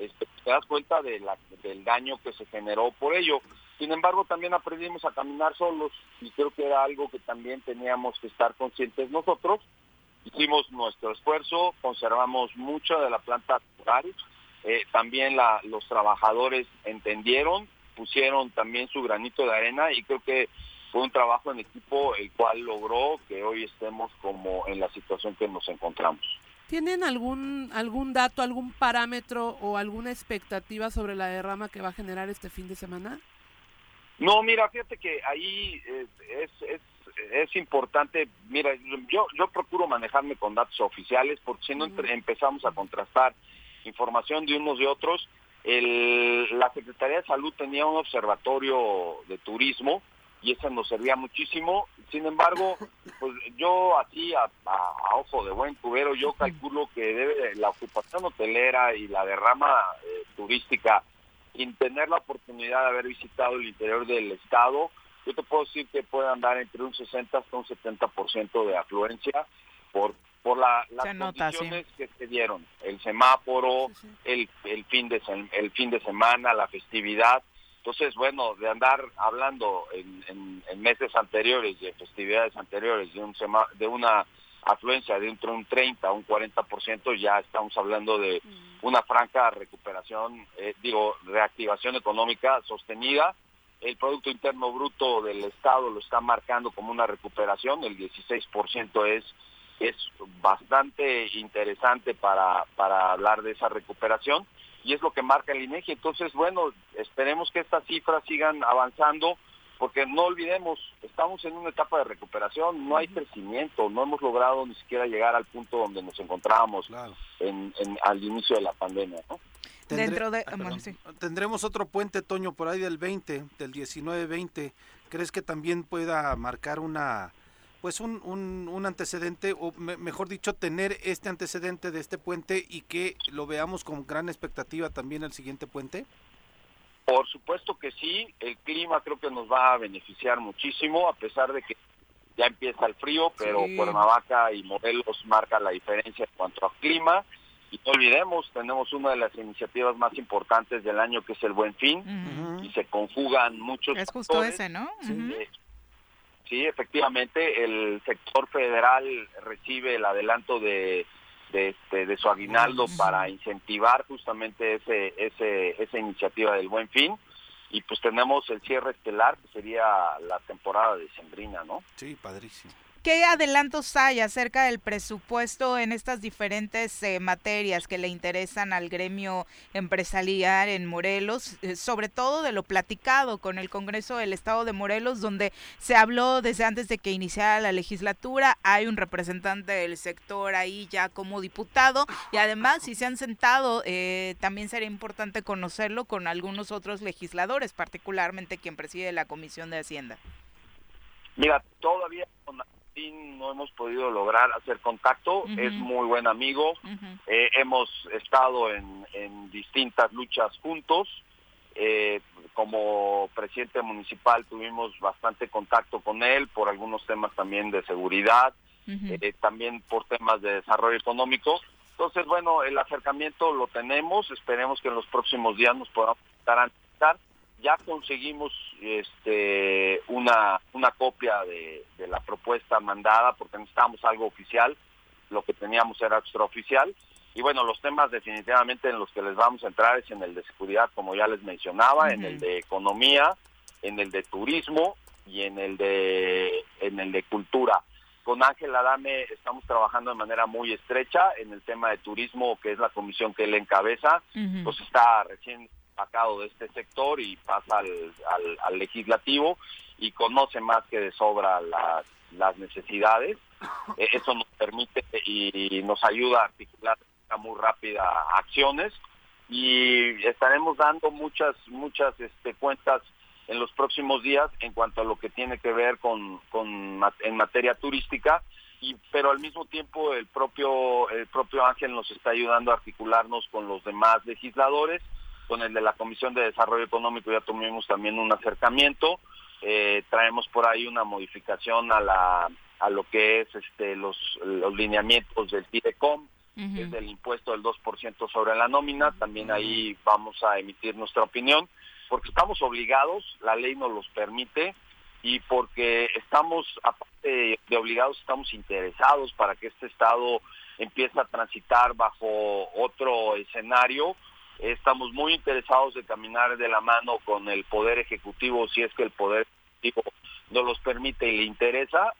este, te das cuenta de la, del daño que se generó por ello. Sin embargo, también aprendimos a caminar solos y creo que era algo que también teníamos que estar conscientes nosotros. Hicimos nuestro esfuerzo, conservamos mucho de la planta rural, eh, también la, los trabajadores entendieron, pusieron también su granito de arena y creo que fue un trabajo en equipo el cual logró que hoy estemos como en la situación que nos encontramos. ¿Tienen algún algún dato, algún parámetro o alguna expectativa sobre la derrama que va a generar este fin de semana? No, mira, fíjate que ahí eh, es, es, es, importante, mira, yo, yo procuro manejarme con datos oficiales porque si no empezamos a contrastar información de unos y otros. El, la Secretaría de Salud tenía un observatorio de turismo y eso nos servía muchísimo. Sin embargo, pues yo así a, ojo de buen cubero, yo calculo que debe la ocupación hotelera y la derrama eh, turística sin tener la oportunidad de haber visitado el interior del estado, yo te puedo decir que puede andar entre un 60 hasta un 70% de afluencia por por la, las condiciones que se dieron, el semáforo, El, el fin de el fin de semana, la festividad. Entonces, bueno, de andar hablando en, en, meses anteriores, de festividades anteriores, de un de una afluencia de entre un 30 a un 40%, ya estamos hablando de mm. una franca recuperación, eh, digo, reactivación económica sostenida. El Producto Interno Bruto del Estado lo está marcando como una recuperación, el 16% es es bastante interesante para, para hablar de esa recuperación y es lo que marca el INEGI. Entonces, bueno, esperemos que estas cifras sigan avanzando porque no olvidemos, estamos en una etapa de recuperación, no hay crecimiento, no hemos logrado ni siquiera llegar al punto donde nos encontrábamos en, al inicio de la pandemia. ¿no? Dentro de, ah, Tendremos otro puente, Toño, por ahí del 20, del 19-20. ¿Crees que también pueda marcar una pues un, un, antecedente, o mejor dicho, tener este antecedente de este puente y que lo veamos con gran expectativa también el siguiente puente? Por supuesto que sí, el clima creo que nos va a beneficiar muchísimo, a pesar de que ya empieza el frío, pero Cuernavaca y Morelos marca la diferencia en cuanto al clima. Y no olvidemos, tenemos una de las iniciativas más importantes del año que es el Buen Fin, y se conjugan muchos. Es justo ese, ¿no? Eh, sí, efectivamente, el sector federal recibe el adelanto de de, este, de su aguinaldo para incentivar justamente ese, ese, esa iniciativa del Buen Fin. Y pues tenemos el cierre estelar, que sería la temporada de Sembrina, ¿no? Sí, padrísimo. ¿Qué adelantos hay acerca del presupuesto en estas diferentes eh, materias que le interesan al gremio empresarial en Morelos? Eh, sobre todo de lo platicado con el Congreso del Estado de Morelos, donde se habló desde antes de que iniciara la legislatura, hay un representante del sector ahí ya como diputado y además si se han sentado, eh, también sería importante conocerlo con algunos otros legisladores, particularmente quien preside la Comisión de Hacienda. Mira, todavía Martín no hemos podido lograr hacer contacto, es muy buen amigo, eh, hemos estado en, distintas luchas juntos, eh, como presidente municipal tuvimos bastante contacto con él por algunos temas también de seguridad, eh, también por temas de desarrollo económico. Entonces, bueno, el acercamiento lo tenemos, esperemos que en los próximos días nos podamos garantizar ya conseguimos este una una copia de, la propuesta mandada porque necesitábamos algo oficial lo que teníamos era extraoficial y bueno los temas definitivamente en los que les vamos a entrar es en el de seguridad como ya les mencionaba en el de economía en el de turismo y en el de en el de cultura. Con Ángel Adame estamos trabajando de manera muy estrecha en el tema de turismo que es la comisión que él encabeza. Pues está recién sacado de este sector y pasa al, legislativo y conoce más que de sobra las, las necesidades. Eh, eso nos permite y nos ayuda a articular muy rápida acciones y estaremos dando muchas muchas este, cuentas en los próximos días en cuanto a lo que tiene que ver con, con en materia turística y pero al mismo tiempo el propio el propio Ángel nos está ayudando a articularnos con los demás legisladores con el de la Comisión de Desarrollo Económico ya tuvimos también un acercamiento, eh, traemos por ahí una modificación a la a lo que es este los, los lineamientos del TIDECOM, que es el impuesto del 2% sobre la nómina, también ahí vamos a emitir nuestra opinión, porque estamos obligados, la ley nos los permite, y porque estamos, aparte de obligados, estamos interesados para que este Estado empiece a transitar bajo otro escenario, Estamos muy interesados de caminar de la mano con el Poder Ejecutivo si es que el Poder Ejecutivo no los permite y le interesa,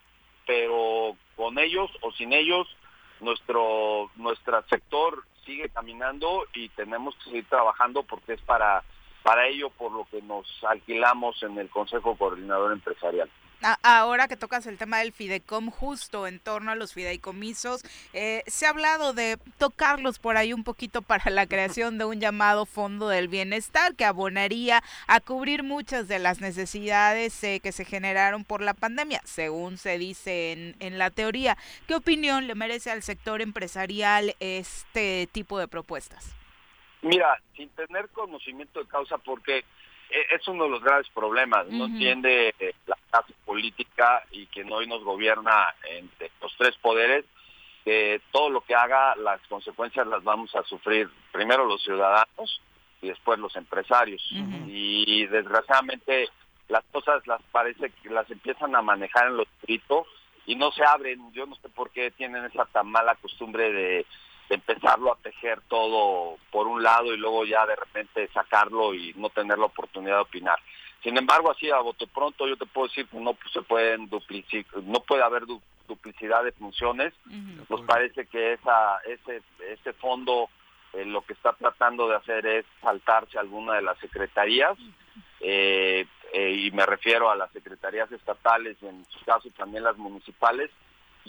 pero con ellos o sin ellos nuestro nuestro sector sigue caminando y tenemos que seguir trabajando porque es para para ello por lo que nos alquilamos en el Consejo Coordinador Empresarial ahora que tocas el tema del Fidecom, justo en torno a los fideicomisos, eh, se ha hablado de tocarlos por ahí un poquito para la creación de un llamado Fondo del Bienestar que abonaría a cubrir muchas de las necesidades eh, que se generaron por la pandemia, según se dice en, en la teoría. ¿Qué opinión le merece al sector empresarial este tipo de propuestas? Mira, sin tener conocimiento de causa, porque es uno de los graves problemas. No entiende la clase política y que hoy nos gobierna entre los tres poderes que todo lo que haga, las consecuencias las vamos a sufrir primero los ciudadanos y después los empresarios. Y desgraciadamente las cosas las parece que las empiezan a manejar en lo escrito y no se abren. Yo no sé por qué tienen esa tan mala costumbre de de empezarlo a tejer todo por un lado y luego ya de repente sacarlo y no tener la oportunidad de opinar. Sin embargo, así a bote pronto yo te puedo decir que no se pueden duplicar, no puede haber duplicidad de funciones. Nos parece que esa ese ese fondo eh, lo que está tratando de hacer es saltarse alguna de las secretarías eh, eh, y me refiero a las secretarías estatales en su caso también las municipales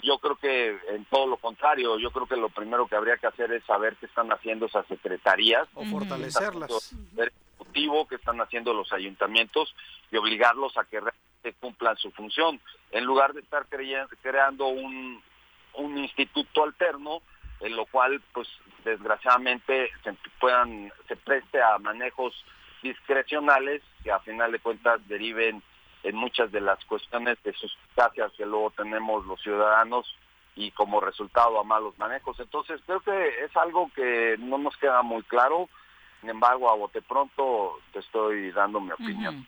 yo creo que en todo lo contrario, yo creo que lo primero que habría que hacer es saber qué están haciendo esas secretarías. O fortalecerlas. El ejecutivo que están haciendo los ayuntamientos y obligarlos a que realmente cumplan su función. En lugar de estar creando un, un instituto alterno, en lo cual, pues, desgraciadamente, se puedan, se preste a manejos discrecionales que a final de cuentas deriven en muchas de las cuestiones de sustancias que luego tenemos los ciudadanos y como resultado a malos manejos. Entonces creo que es algo que no nos queda muy claro, sin embargo a bote pronto te estoy dando mi opinión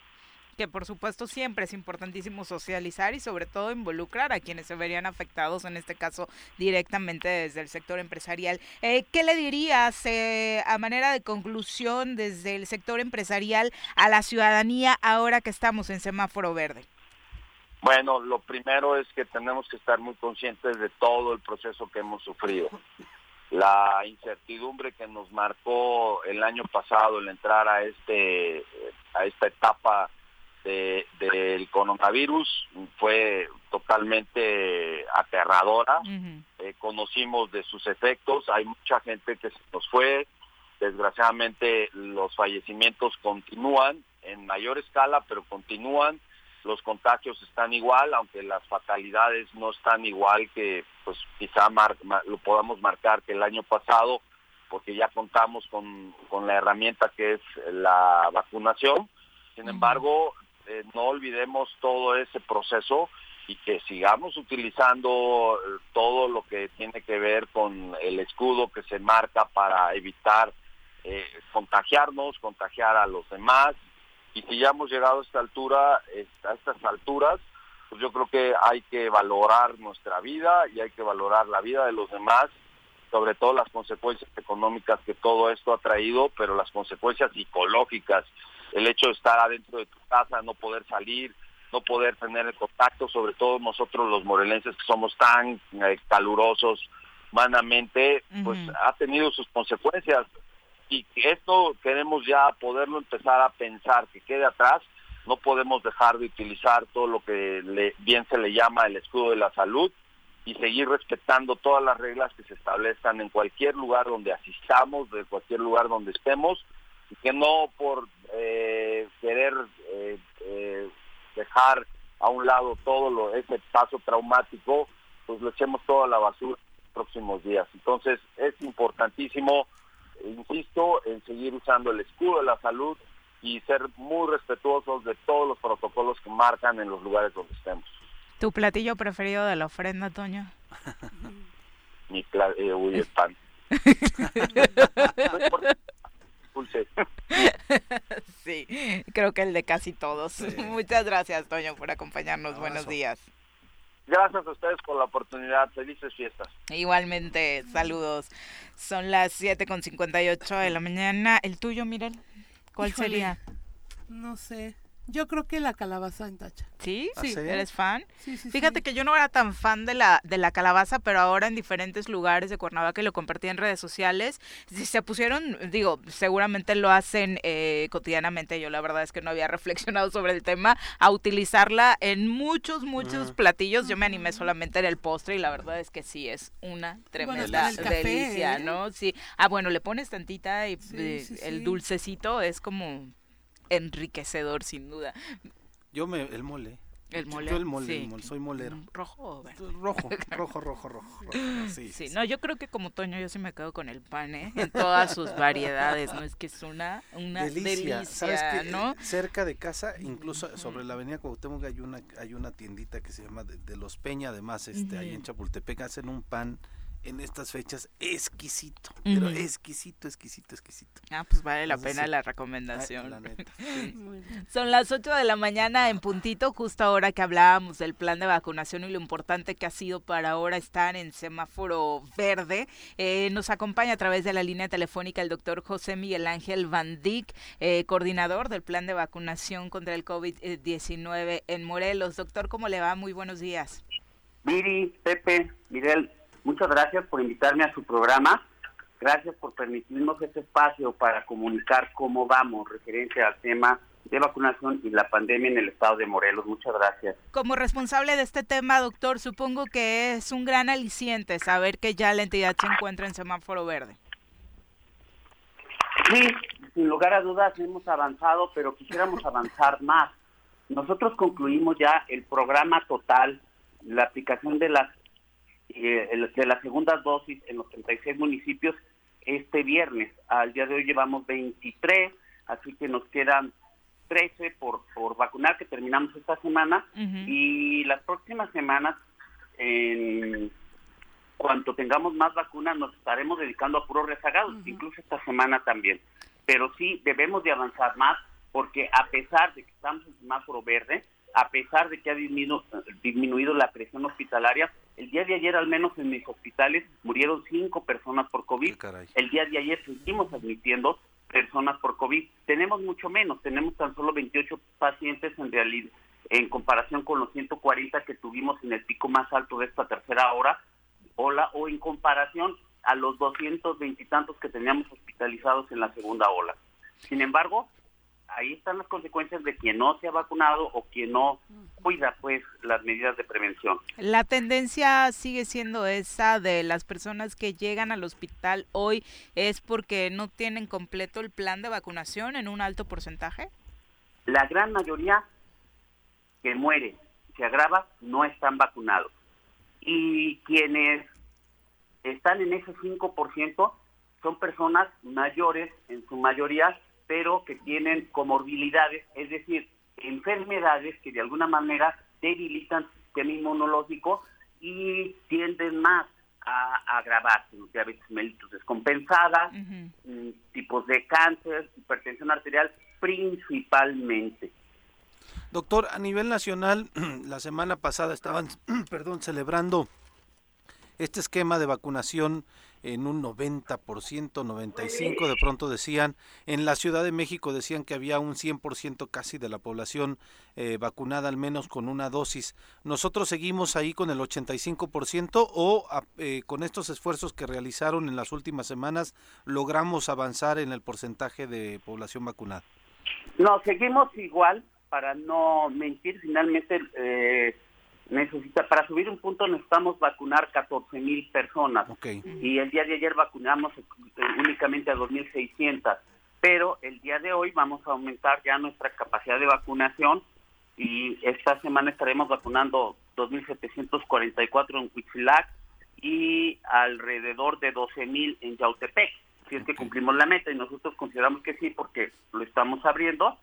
que por supuesto siempre es importantísimo socializar y sobre todo involucrar a quienes se verían afectados, en este caso directamente desde el sector empresarial. Eh, ¿Qué le dirías eh, a manera de conclusión desde el sector empresarial a la ciudadanía ahora que estamos en semáforo verde? Bueno, lo primero es que tenemos que estar muy conscientes de todo el proceso que hemos sufrido. La incertidumbre que nos marcó el año pasado el entrar a este a esta etapa del coronavirus fue totalmente aterradora. Eh, conocimos de sus efectos, hay mucha gente que se nos fue, desgraciadamente los fallecimientos continúan en mayor escala, pero continúan los contagios están igual, aunque las fatalidades no están igual que, pues quizá lo podamos marcar que el año pasado, porque ya contamos con, la herramienta que es la vacunación. Sin embargo, eh, no olvidemos todo ese proceso y que sigamos utilizando eh, todo lo que tiene que ver con el escudo que se marca para evitar eh, contagiarnos, contagiar a los demás. Y si ya hemos llegado a esta altura, a estas alturas, pues yo creo que hay que valorar nuestra vida y hay que valorar la vida de los demás, sobre todo las consecuencias económicas que todo esto ha traído, pero las consecuencias psicológicas, el hecho de estar adentro de tu casa, no poder salir, no poder tener el contacto, sobre todo nosotros los morelenses que somos tan eh, calurosos humanamente, pues ha tenido sus consecuencias. Y esto queremos ya poderlo empezar a pensar que quede atrás. No podemos dejar de utilizar todo lo que bien se le llama el escudo de la salud y seguir respetando todas las reglas que se establezcan en cualquier lugar donde asistamos, de cualquier lugar donde estemos, y que no por eh, querer eh, eh, dejar a un lado todo lo, ese paso traumático, pues lo echemos toda la basura en los próximos días. Entonces es importantísimo insisto, en seguir usando el escudo de la salud y ser muy respetuosos de todos los protocolos que marcan en los lugares donde estemos. ¿Tu platillo preferido de la ofrenda, Toño? Mi eh, uy, el pan. sí, creo que el de casi todos. Muchas gracias, Toño, por acompañarnos. Buenos días. Gracias a ustedes por la oportunidad. Felices fiestas. Igualmente, saludos. Son las 7.58 de la mañana. ¿El tuyo, Mirel? ¿Cuál sería? No sé. Yo creo que la calabaza en tacha. ¿Sí? ¿Sí? ¿Eres fan? Sí, sí, Fíjate que yo no era tan fan de la, de la calabaza, pero ahora en diferentes lugares de Cuernavaca lo compartí en redes sociales, se pusieron, digo, seguramente lo hacen eh, cotidianamente, yo la verdad es que no había reflexionado sobre el tema, a utilizarla en muchos, muchos platillos. Yo me animé solamente en el postre y la verdad es que sí, es una tremenda delicia, ¿eh? ¿no? Sí. Ah, bueno, le pones tantita y eh, el dulcecito es como enriquecedor, sin duda. Yo me, el mole. El mole. Yo el mole, soy molero. Mm, ¿Rojo Rojo, rojo, rojo, rojo. Sí, sí, no, yo creo que como Toño yo sí me quedo con el pan, ¿eh? En todas sus variedades, ¿no? Es que es una, una delicia, ¿Sabes ¿no? Cerca de casa, incluso sobre la avenida Cuauhtémoc hay una, hay una tiendita que se llama de, los Peña, además, este, ahí en Chapultepec hacen un pan en estas fechas exquisito, pero exquisito, exquisito, exquisito. Ah, pues vale la pena la recomendación. Son las 8 de la mañana en puntito, justo ahora que hablábamos del plan de vacunación y lo importante que ha sido para ahora estar en semáforo verde. Eh, nos acompaña a través de la línea telefónica el doctor José Miguel Ángel Van Dyck, eh, coordinador del plan de vacunación contra el COVID-19 en Morelos. Doctor, ¿cómo le va? Muy buenos días. Viri, Pepe, Miguel, Muchas gracias por invitarme a su programa. Gracias por permitirnos este espacio para comunicar cómo vamos referente al tema de vacunación y la pandemia en el estado de Morelos. Muchas gracias. Como responsable de este tema, doctor, supongo que es un gran aliciente saber que ya la entidad se encuentra en semáforo verde. Sí, sin lugar a dudas hemos avanzado, pero quisiéramos avanzar más. Nosotros concluimos ya el programa total, la aplicación de las eh, de las segundas dosis en los 36 municipios este viernes. Al día de hoy llevamos 23, así que nos quedan 13 por, por vacunar que terminamos esta semana y las próximas semanas, en cuanto tengamos más vacunas, nos estaremos dedicando a puros rezagados, incluso esta semana también. Pero sí debemos de avanzar más porque a pesar de que estamos en semáforo verde, a pesar de que ha disminuido, disminuido la presión hospitalaria, el día de ayer, al menos en mis hospitales, murieron cinco personas por COVID. El día de ayer seguimos admitiendo personas por COVID. Tenemos mucho menos, tenemos tan solo 28 pacientes en realidad en comparación con los 140 que tuvimos en el pico más alto de esta tercera hora, ola, o en comparación a los 220 y tantos que teníamos hospitalizados en la segunda ola. Sin embargo, ahí están las consecuencias de quien no se ha vacunado o quien no cuida pues las medidas de prevención. La tendencia sigue siendo esa de las personas que llegan al hospital hoy es porque no tienen completo el plan de vacunación en un alto porcentaje. La gran mayoría que muere, se agrava, no están vacunados. Y quienes están en ese 5% son personas mayores en su mayoría, pero que tienen comorbilidades, es decir, enfermedades que de alguna manera debilitan el sistema inmunológico y tienden más a, agravarse, diabetes mellitus descompensada, mm, tipos de cáncer, hipertensión arterial principalmente. Doctor, a nivel nacional, la semana pasada estaban, perdón, celebrando este esquema de vacunación en un 90%, 95%, de pronto decían, en la Ciudad de México decían que había un 100% casi de la población eh, vacunada al menos con una dosis. ¿Nosotros seguimos ahí con el 85% o eh, con estos esfuerzos que realizaron en las últimas semanas logramos avanzar en el porcentaje de población vacunada? No, seguimos igual, para no mentir, finalmente... Eh necesita, para subir un punto necesitamos vacunar 14 mil personas. Y el día de ayer vacunamos eh, únicamente a 2.600. Pero el día de hoy vamos a aumentar ya nuestra capacidad de vacunación y esta semana estaremos vacunando 2.744 en Huitzilac y alrededor de 12.000 en Yautepec. Si es que cumplimos la meta y nosotros consideramos que sí porque lo estamos abriendo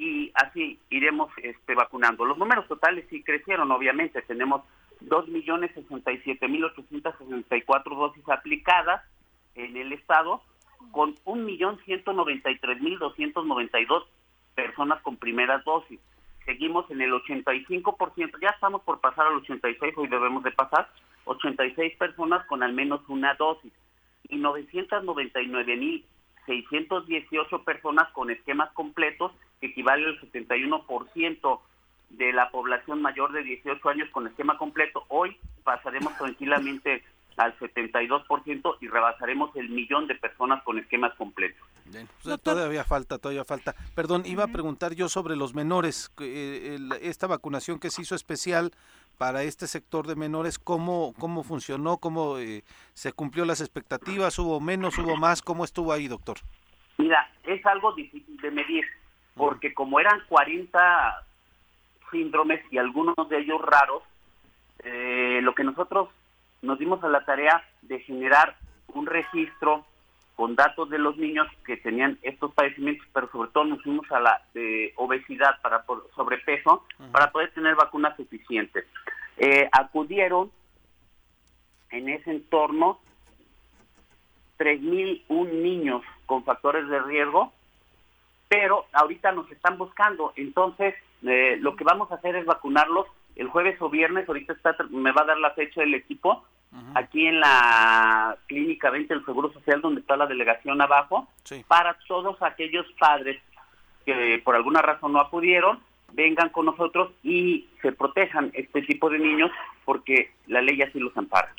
y así iremos este, vacunando. Los números totales sí crecieron, obviamente. Tenemos 2.067.864 dosis aplicadas en el estado, con 1.193.292 personas con primeras dosis. Seguimos en el 85%, ya estamos por pasar al 86, hoy debemos de pasar, 86 personas con al menos una dosis y 999.000 618 personas con esquemas completos, que equivale al 71% de la población mayor de 18 años con esquema completo. Hoy pasaremos tranquilamente al 72% y rebasaremos el millón de personas con esquemas completos. todavía falta, todavía falta. Perdón, iba a preguntar yo sobre los menores, eh, esta vacunación que se hizo especial para este sector de menores, ¿cómo, cómo funcionó? ¿Cómo eh, se cumplió las expectativas? ¿Hubo menos? ¿Hubo más? ¿Cómo estuvo ahí, doctor? Mira, es algo difícil de medir, porque como eran 40 síndromes y algunos de ellos raros, eh, lo que nosotros nos dimos a la tarea de generar un registro con datos de los niños que tenían estos padecimientos, pero sobre todo nos fuimos a la de obesidad, para sobrepeso, para poder tener vacunas suficientes. Eh, acudieron en ese entorno 3.001 niños con factores de riesgo, pero ahorita nos están buscando. Entonces, eh, lo que vamos a hacer es vacunarlos el jueves o viernes. Ahorita está, me va a dar la fecha del equipo aquí en la clínica 20 del Seguro Social, donde está la delegación abajo, para todos aquellos padres que por alguna razón no acudieron, vengan con nosotros y se protejan este tipo de niños porque la ley así los ampara.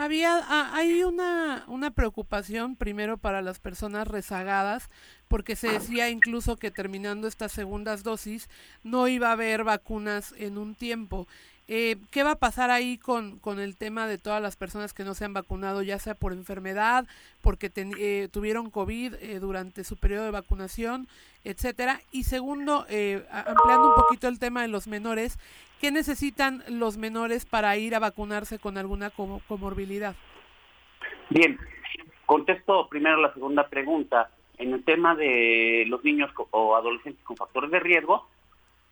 Había, hay una, una preocupación primero para las personas rezagadas, porque se decía incluso que terminando estas segundas dosis no iba a haber vacunas en un tiempo. Eh, ¿Qué va a pasar ahí con, con, el tema de todas las personas que no se han vacunado, ya sea por enfermedad, porque eh, tuvieron COVID eh, durante su periodo de vacunación, etcétera? Y segundo, ampliando un poquito el tema de los menores, ¿qué necesitan los menores para ir a vacunarse con alguna comorbilidad? Bien, contesto primero la segunda pregunta. En el tema de los niños o adolescentes con factores de riesgo,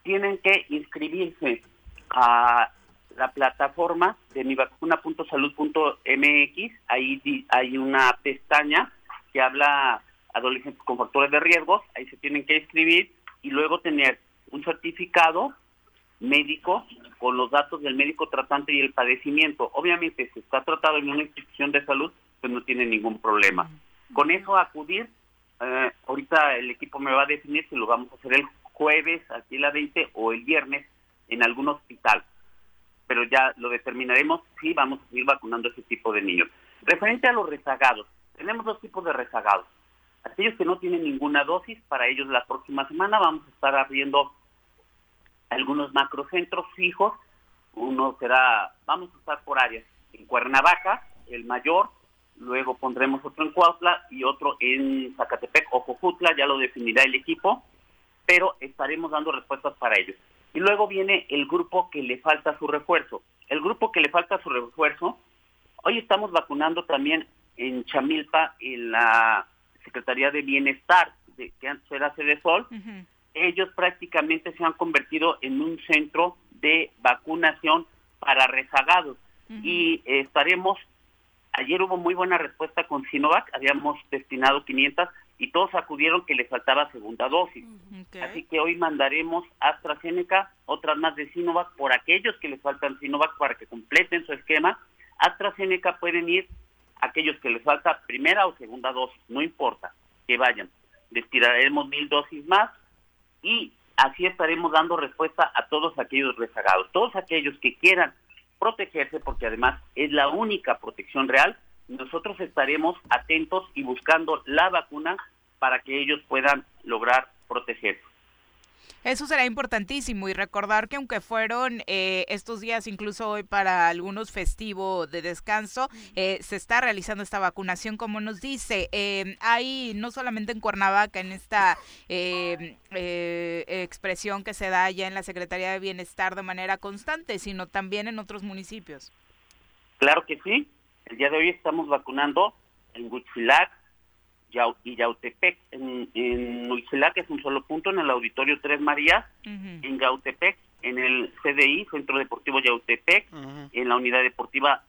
tienen que inscribirse a la plataforma de mivacuna.salud.mx, ahí hay una pestaña que habla adolescentes con factores de riesgo, ahí se tienen que inscribir y luego tener un certificado médico con los datos del médico tratante y el padecimiento. Obviamente, si está tratado en una institución de salud, pues no tiene ningún problema. Con eso acudir, eh, ahorita el equipo me va a definir si lo vamos a hacer el jueves, aquí la 20, o el viernes, en algún hospital. Pero ya lo determinaremos si vamos a seguir vacunando a ese tipo de niños. Referente a los rezagados, tenemos dos tipos de rezagados. Aquellos que no tienen ninguna dosis, para ellos la próxima semana vamos a estar abriendo algunos macrocentros fijos. Uno será, vamos a estar por áreas en Cuernavaca, el mayor, luego pondremos otro en Cuautla y otro en Zacatepec o Jojutla, ya lo definirá el equipo, pero estaremos dando respuestas para ellos. Y luego viene el grupo que le falta su refuerzo. El grupo que le falta su refuerzo, hoy estamos vacunando también en Chamilpa, en la Secretaría de Bienestar, de, que antes era Sede Sol. Ellos prácticamente se han convertido en un centro de vacunación para rezagados. Y estaremos Ayer hubo muy buena respuesta con Sinovac, habíamos destinado 500 y todos acudieron que les faltaba segunda dosis. Así que hoy mandaremos AstraZeneca, otras más de Sinovac, por aquellos que les faltan Sinovac para que completen su esquema. AstraZeneca pueden ir aquellos que les falta primera o segunda dosis, no importa, que vayan. Les tiraremos mil dosis más y así estaremos dando respuesta a todos aquellos rezagados. Todos aquellos que quieran protegerse porque además es la única protección real. Nosotros estaremos atentos y buscando la vacuna para que ellos puedan lograr protegerse. Eso será importantísimo y recordar que aunque fueron eh, estos días, incluso hoy para algunos festivos de descanso, eh, se está realizando esta vacunación, como nos dice. Eh, hay no solamente en Cuernavaca, en esta expresión que se da ya en la Secretaría de Bienestar de manera constante, sino también en otros municipios. Claro que sí. El día de hoy estamos vacunando en Huitzilac, y Yautepec. En, en que es un solo punto, en el Auditorio Tres Marías, en Yautepec, en el CDI, Centro Deportivo Yautepec, en la Unidad Deportiva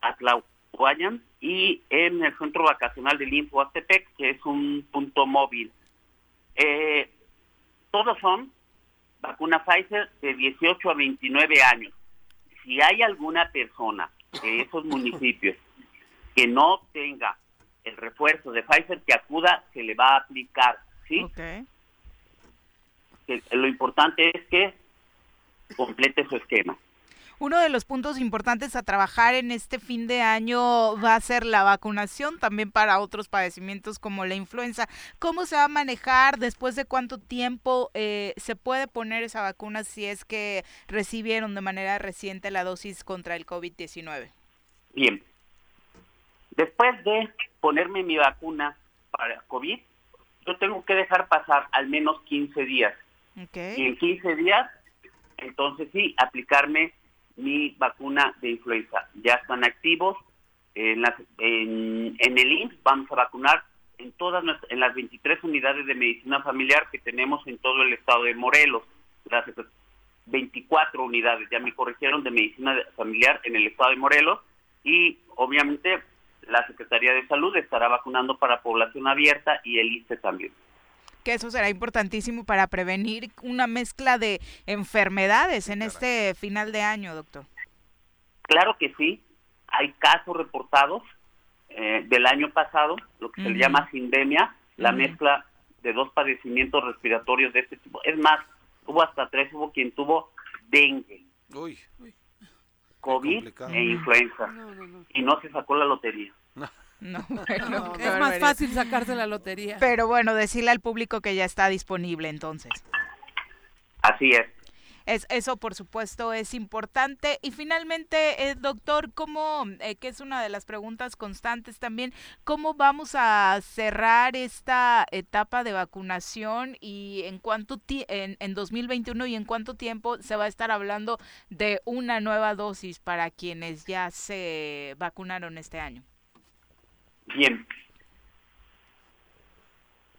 Atlahuayan y en el Centro Vacacional del Info Aztepec, que es un punto móvil. Eh, todos son vacuna Pfizer de 18 a 29 años. Si hay alguna persona de esos municipios que no tenga el refuerzo de Pfizer que acuda se le va a aplicar, ¿sí? lo importante es que complete su esquema. Uno de los puntos importantes a trabajar en este fin de año va a ser la vacunación también para otros padecimientos como la influenza. ¿Cómo se va a manejar? ¿Después de cuánto tiempo eh, se puede poner esa vacuna si es que recibieron de manera reciente la dosis contra el COVID-19? Bien. Después de ponerme mi vacuna para COVID, yo tengo que dejar pasar al menos 15 días. Y en 15 días, entonces sí, aplicarme mi vacuna de influenza. Ya están activos. En, las, en, el IMSS vamos a vacunar en todas en las 23 unidades de medicina familiar que tenemos en todo el estado de Morelos. Las 24 unidades, ya me corrigieron, de medicina familiar en el estado de Morelos. Y obviamente la Secretaría de Salud estará vacunando para población abierta y el ISTE también. Que eso será importantísimo para prevenir una mezcla de enfermedades en este final de año, doctor. Claro que sí. Hay casos reportados eh, del año pasado, lo que se le llama sindemia, la mezcla de dos padecimientos respiratorios de este tipo. Es más, hubo hasta tres, hubo quien tuvo dengue. Uy. COVID e influenza. Y no se sacó la lotería. No, es más fácil sacarse la lotería. Pero bueno, decirle al público que ya está disponible entonces. Así es. Es, eso, por supuesto, es importante. Y finalmente, eh, doctor, ¿cómo, eh, que es una de las preguntas constantes también, cómo vamos a cerrar esta etapa de vacunación y en cuánto en, en 2021 y en cuánto tiempo se va a estar hablando de una nueva dosis para quienes ya se vacunaron este año? Bien.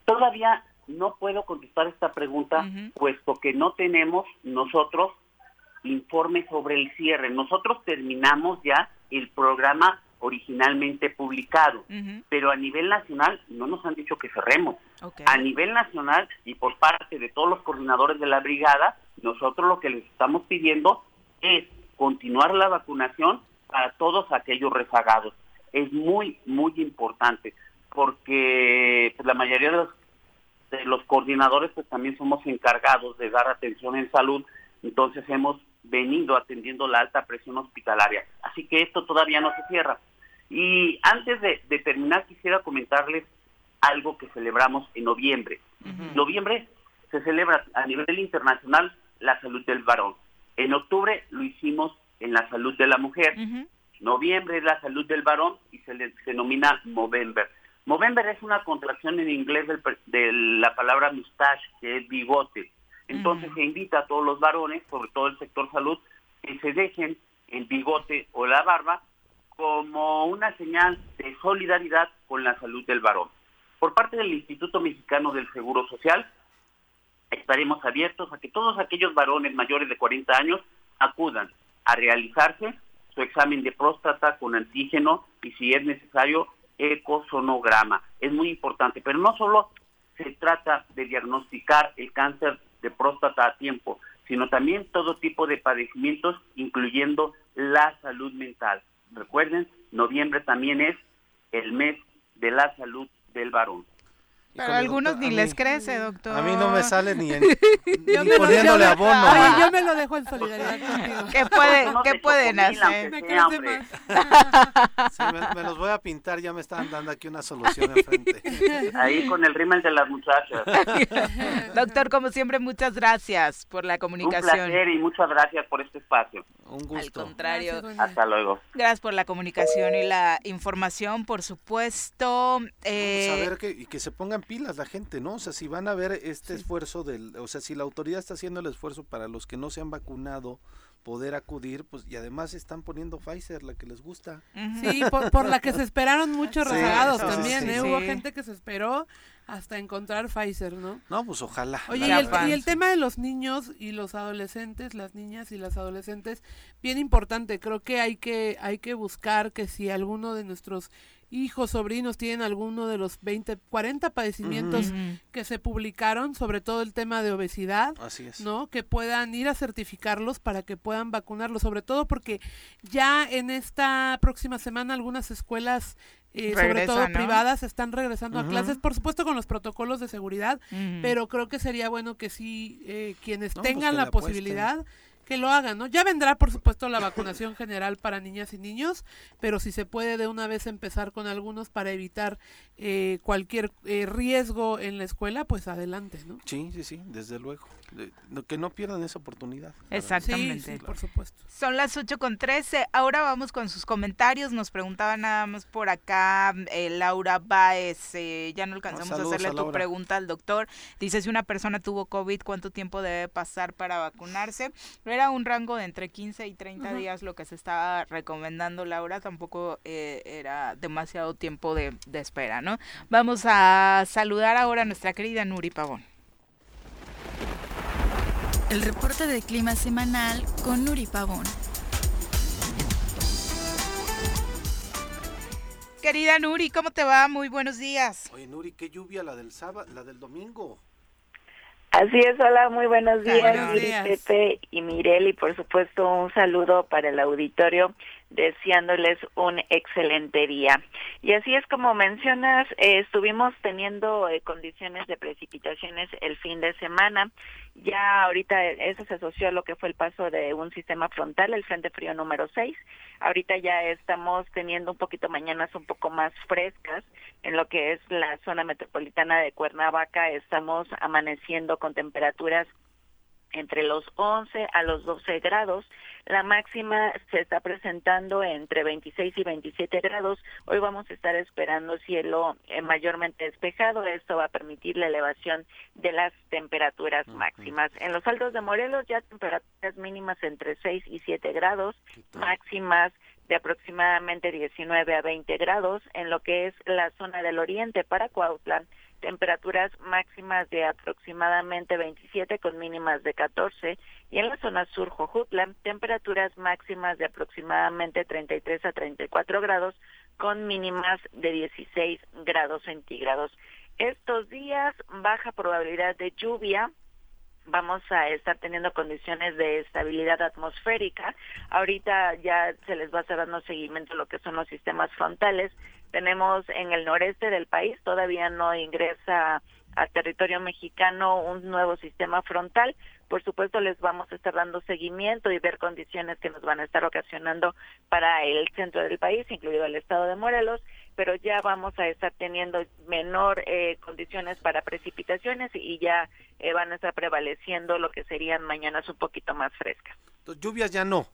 Todavía no puedo contestar esta pregunta, puesto que no tenemos nosotros informe sobre el cierre. Nosotros terminamos ya el programa originalmente publicado, pero a nivel nacional no nos han dicho que cerremos. A nivel nacional y por parte de todos los coordinadores de la brigada, nosotros lo que les estamos pidiendo es continuar la vacunación para todos aquellos rezagados. Es muy, muy importante porque pues, la mayoría de los de los coordinadores pues también somos encargados de dar atención en salud Entonces hemos venido atendiendo la alta presión hospitalaria. Así que esto todavía no se cierra. Y antes de, terminar, quisiera comentarles algo que celebramos en noviembre. En Noviembre se celebra a nivel internacional la salud del varón. En octubre lo hicimos en la salud de la mujer. Noviembre es la salud del varón y se le denomina Movember. Movember es una contracción en inglés de la palabra mustache, que es bigote. Entonces se invita a todos los varones, sobre todo el sector salud, que se dejen el bigote o la barba como una señal de solidaridad con la salud del varón. Por parte del Instituto Mexicano del Seguro Social, estaremos abiertos a que todos aquellos varones mayores de 40 años acudan a realizarse su examen de próstata con antígeno y si es necesario ecosonograma. Es muy importante, pero no solo se trata de diagnosticar el cáncer de próstata a tiempo, sino también todo tipo de padecimientos, incluyendo la salud mental. Recuerden, noviembre también es el mes de la salud del varón. Pero a algunos ni les crece, doctor. A mí no me sale ni, en, ni poniéndole abono. Ay, yo me lo dejo en solidaridad contigo. ¿Qué, puede, ¿qué pueden hacer? Me crece más. Sí, me, los voy a pintar, ya me están dando aquí una solución enfrente. Ahí con el rímel de las muchachas. doctor, como siempre, muchas gracias por la comunicación. Un placer y muchas gracias por este espacio. Un gusto. Al contrario. Hasta luego. Gracias por la comunicación y la información, por supuesto. Eh, Vamos a ver que, y que se pongan pilas la gente, ¿no? O sea, si van a ver este esfuerzo del, o sea, si la autoridad está haciendo el esfuerzo para los que no se han vacunado poder acudir, pues y además están poniendo Pfizer, la que les gusta. Sí, por, la que se esperaron muchos rezagados también, ¿eh? Hubo gente que se esperó hasta encontrar Pfizer, ¿no? No, pues ojalá. Oye, y el, y el, tema de los niños y los adolescentes, las niñas y las adolescentes, bien importante, creo que hay que hay que buscar que si alguno de nuestros hijos, sobrinos tienen alguno de los 20, 40 padecimientos que se publicaron, sobre todo el tema de obesidad, ¿no? Que puedan ir a certificarlos para que puedan vacunarlos, sobre todo porque ya en esta próxima semana algunas escuelas eh, sobre todo privadas están regresando a clases, por supuesto con los protocolos de seguridad, pero creo que sería bueno que sí eh, quienes pues tengan la posibilidad que lo hagan, ¿no? Ya vendrá, por supuesto, la vacunación general para niñas y niños, pero si se puede de una vez empezar con algunos para evitar eh, cualquier eh, riesgo en la escuela, pues adelante, ¿no? Sí, sí, sí, desde luego que no pierdan esa oportunidad. Exactamente. por supuesto. Son las 8 con 13. Ahora vamos con sus comentarios. Nos preguntaba nada más por acá eh, Laura Baez. Eh, ya no alcanzamos a hacerle tu pregunta al doctor. Dice, si una persona tuvo COVID, ¿cuánto tiempo debe pasar para vacunarse? Era un rango de entre 15 y 30 días lo que se estaba recomendando, Laura. Tampoco eh, era demasiado tiempo de, de espera, ¿no? Vamos a saludar ahora a nuestra querida Nuri Pavón. El reporte de clima semanal con Nuri Pavón. Querida Nuri, ¿cómo te va? Muy buenos días. Oye, Nuri, qué lluvia la del sábado, la del domingo. Así es, hola, muy buenos días, Pepe y Mirel, y por supuesto un saludo para el auditorio deseándoles un excelente día. Y así es como mencionas, eh, estuvimos teniendo eh, condiciones de precipitaciones el fin de semana. Ya ahorita eso se asoció a lo que fue el paso de un sistema frontal, el Frente Frío número 6. Ahorita ya estamos teniendo un poquito mañanas un poco más frescas en lo que es la zona metropolitana de Cuernavaca. Estamos amaneciendo con temperaturas entre los 11 a los 12 grados. La máxima se está presentando entre 26 y 27 grados. Hoy vamos a estar esperando cielo eh, mayormente despejado. Esto va a permitir la elevación de las temperaturas máximas. En los altos de Morelos ya temperaturas mínimas entre 6 y 7 grados, máximas de aproximadamente 19 a 20 grados. En lo que es la zona del oriente para Cuautla, temperaturas máximas de aproximadamente 27 con mínimas de 14 y en la zona sur Jojutla temperaturas máximas de aproximadamente 33 a 34 grados con mínimas de 16 grados centígrados. Estos días baja probabilidad de lluvia, vamos a estar teniendo condiciones de estabilidad atmosférica. Ahorita ya se les va a estar dando seguimiento a lo que son los sistemas frontales tenemos en el noreste del país, todavía no ingresa a territorio mexicano un nuevo sistema frontal. Por supuesto, les vamos a estar dando seguimiento y ver condiciones que nos van a estar ocasionando para el centro del país, incluido el estado de Morelos, pero ya vamos a estar teniendo menor eh, condiciones para precipitaciones y ya eh, van a estar prevaleciendo lo que serían mañanas un poquito más frescas. Lluvias ya no.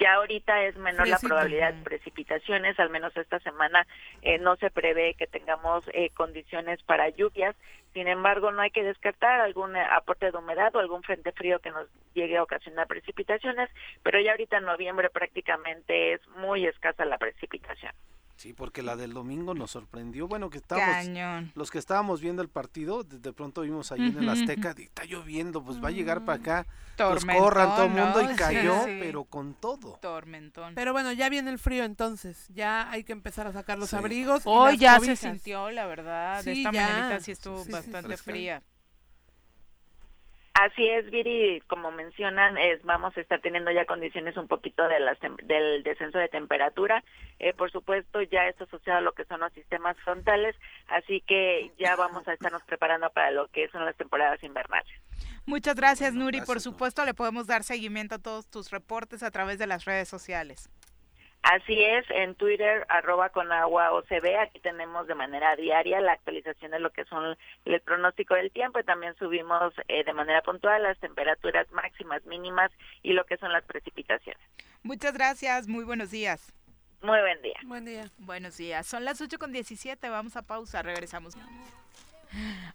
Ya ahorita es menor la probabilidad de precipitaciones, al menos esta semana eh, no se prevé que tengamos eh, condiciones para lluvias. Sin embargo, no hay que descartar algún eh, aporte de humedad o algún frente frío que nos llegue a ocasionar precipitaciones, pero ya ahorita en noviembre prácticamente es muy escasa la precipitación. Sí, porque la del domingo nos sorprendió. Bueno, que estábamos, los que estábamos viendo el partido, de, pronto vimos ahí en el Azteca, está lloviendo, pues va a llegar para acá. Pues corran todo el mundo y cayó, pero con todo. Tormentón. Pero bueno, ya viene el frío entonces, ya hay que empezar a sacar los abrigos. Hoy ya se sintió, la verdad, esta mañanita sí estuvo bastante fría. Así es, Viri, como mencionan, es, vamos a estar teniendo ya condiciones un poquito de las, del descenso de temperatura. Eh, por supuesto, ya esto asociado a lo que son los sistemas frontales, así que ya vamos a estarnos preparando para lo que son las temporadas invernales. Muchas gracias, Nuri. por supuesto, le podemos dar seguimiento a todos tus reportes a través de las redes sociales. Así es, en Twitter, arroba con agua OCB, aquí tenemos de manera diaria la actualización de lo que son el pronóstico del tiempo y también subimos eh, de manera puntual las temperaturas máximas, mínimas y lo que son las precipitaciones. Muchas gracias, muy buenos días. Muy buen día. Buen día. Buenos días. Son las 8 con 17, vamos a pausa, regresamos.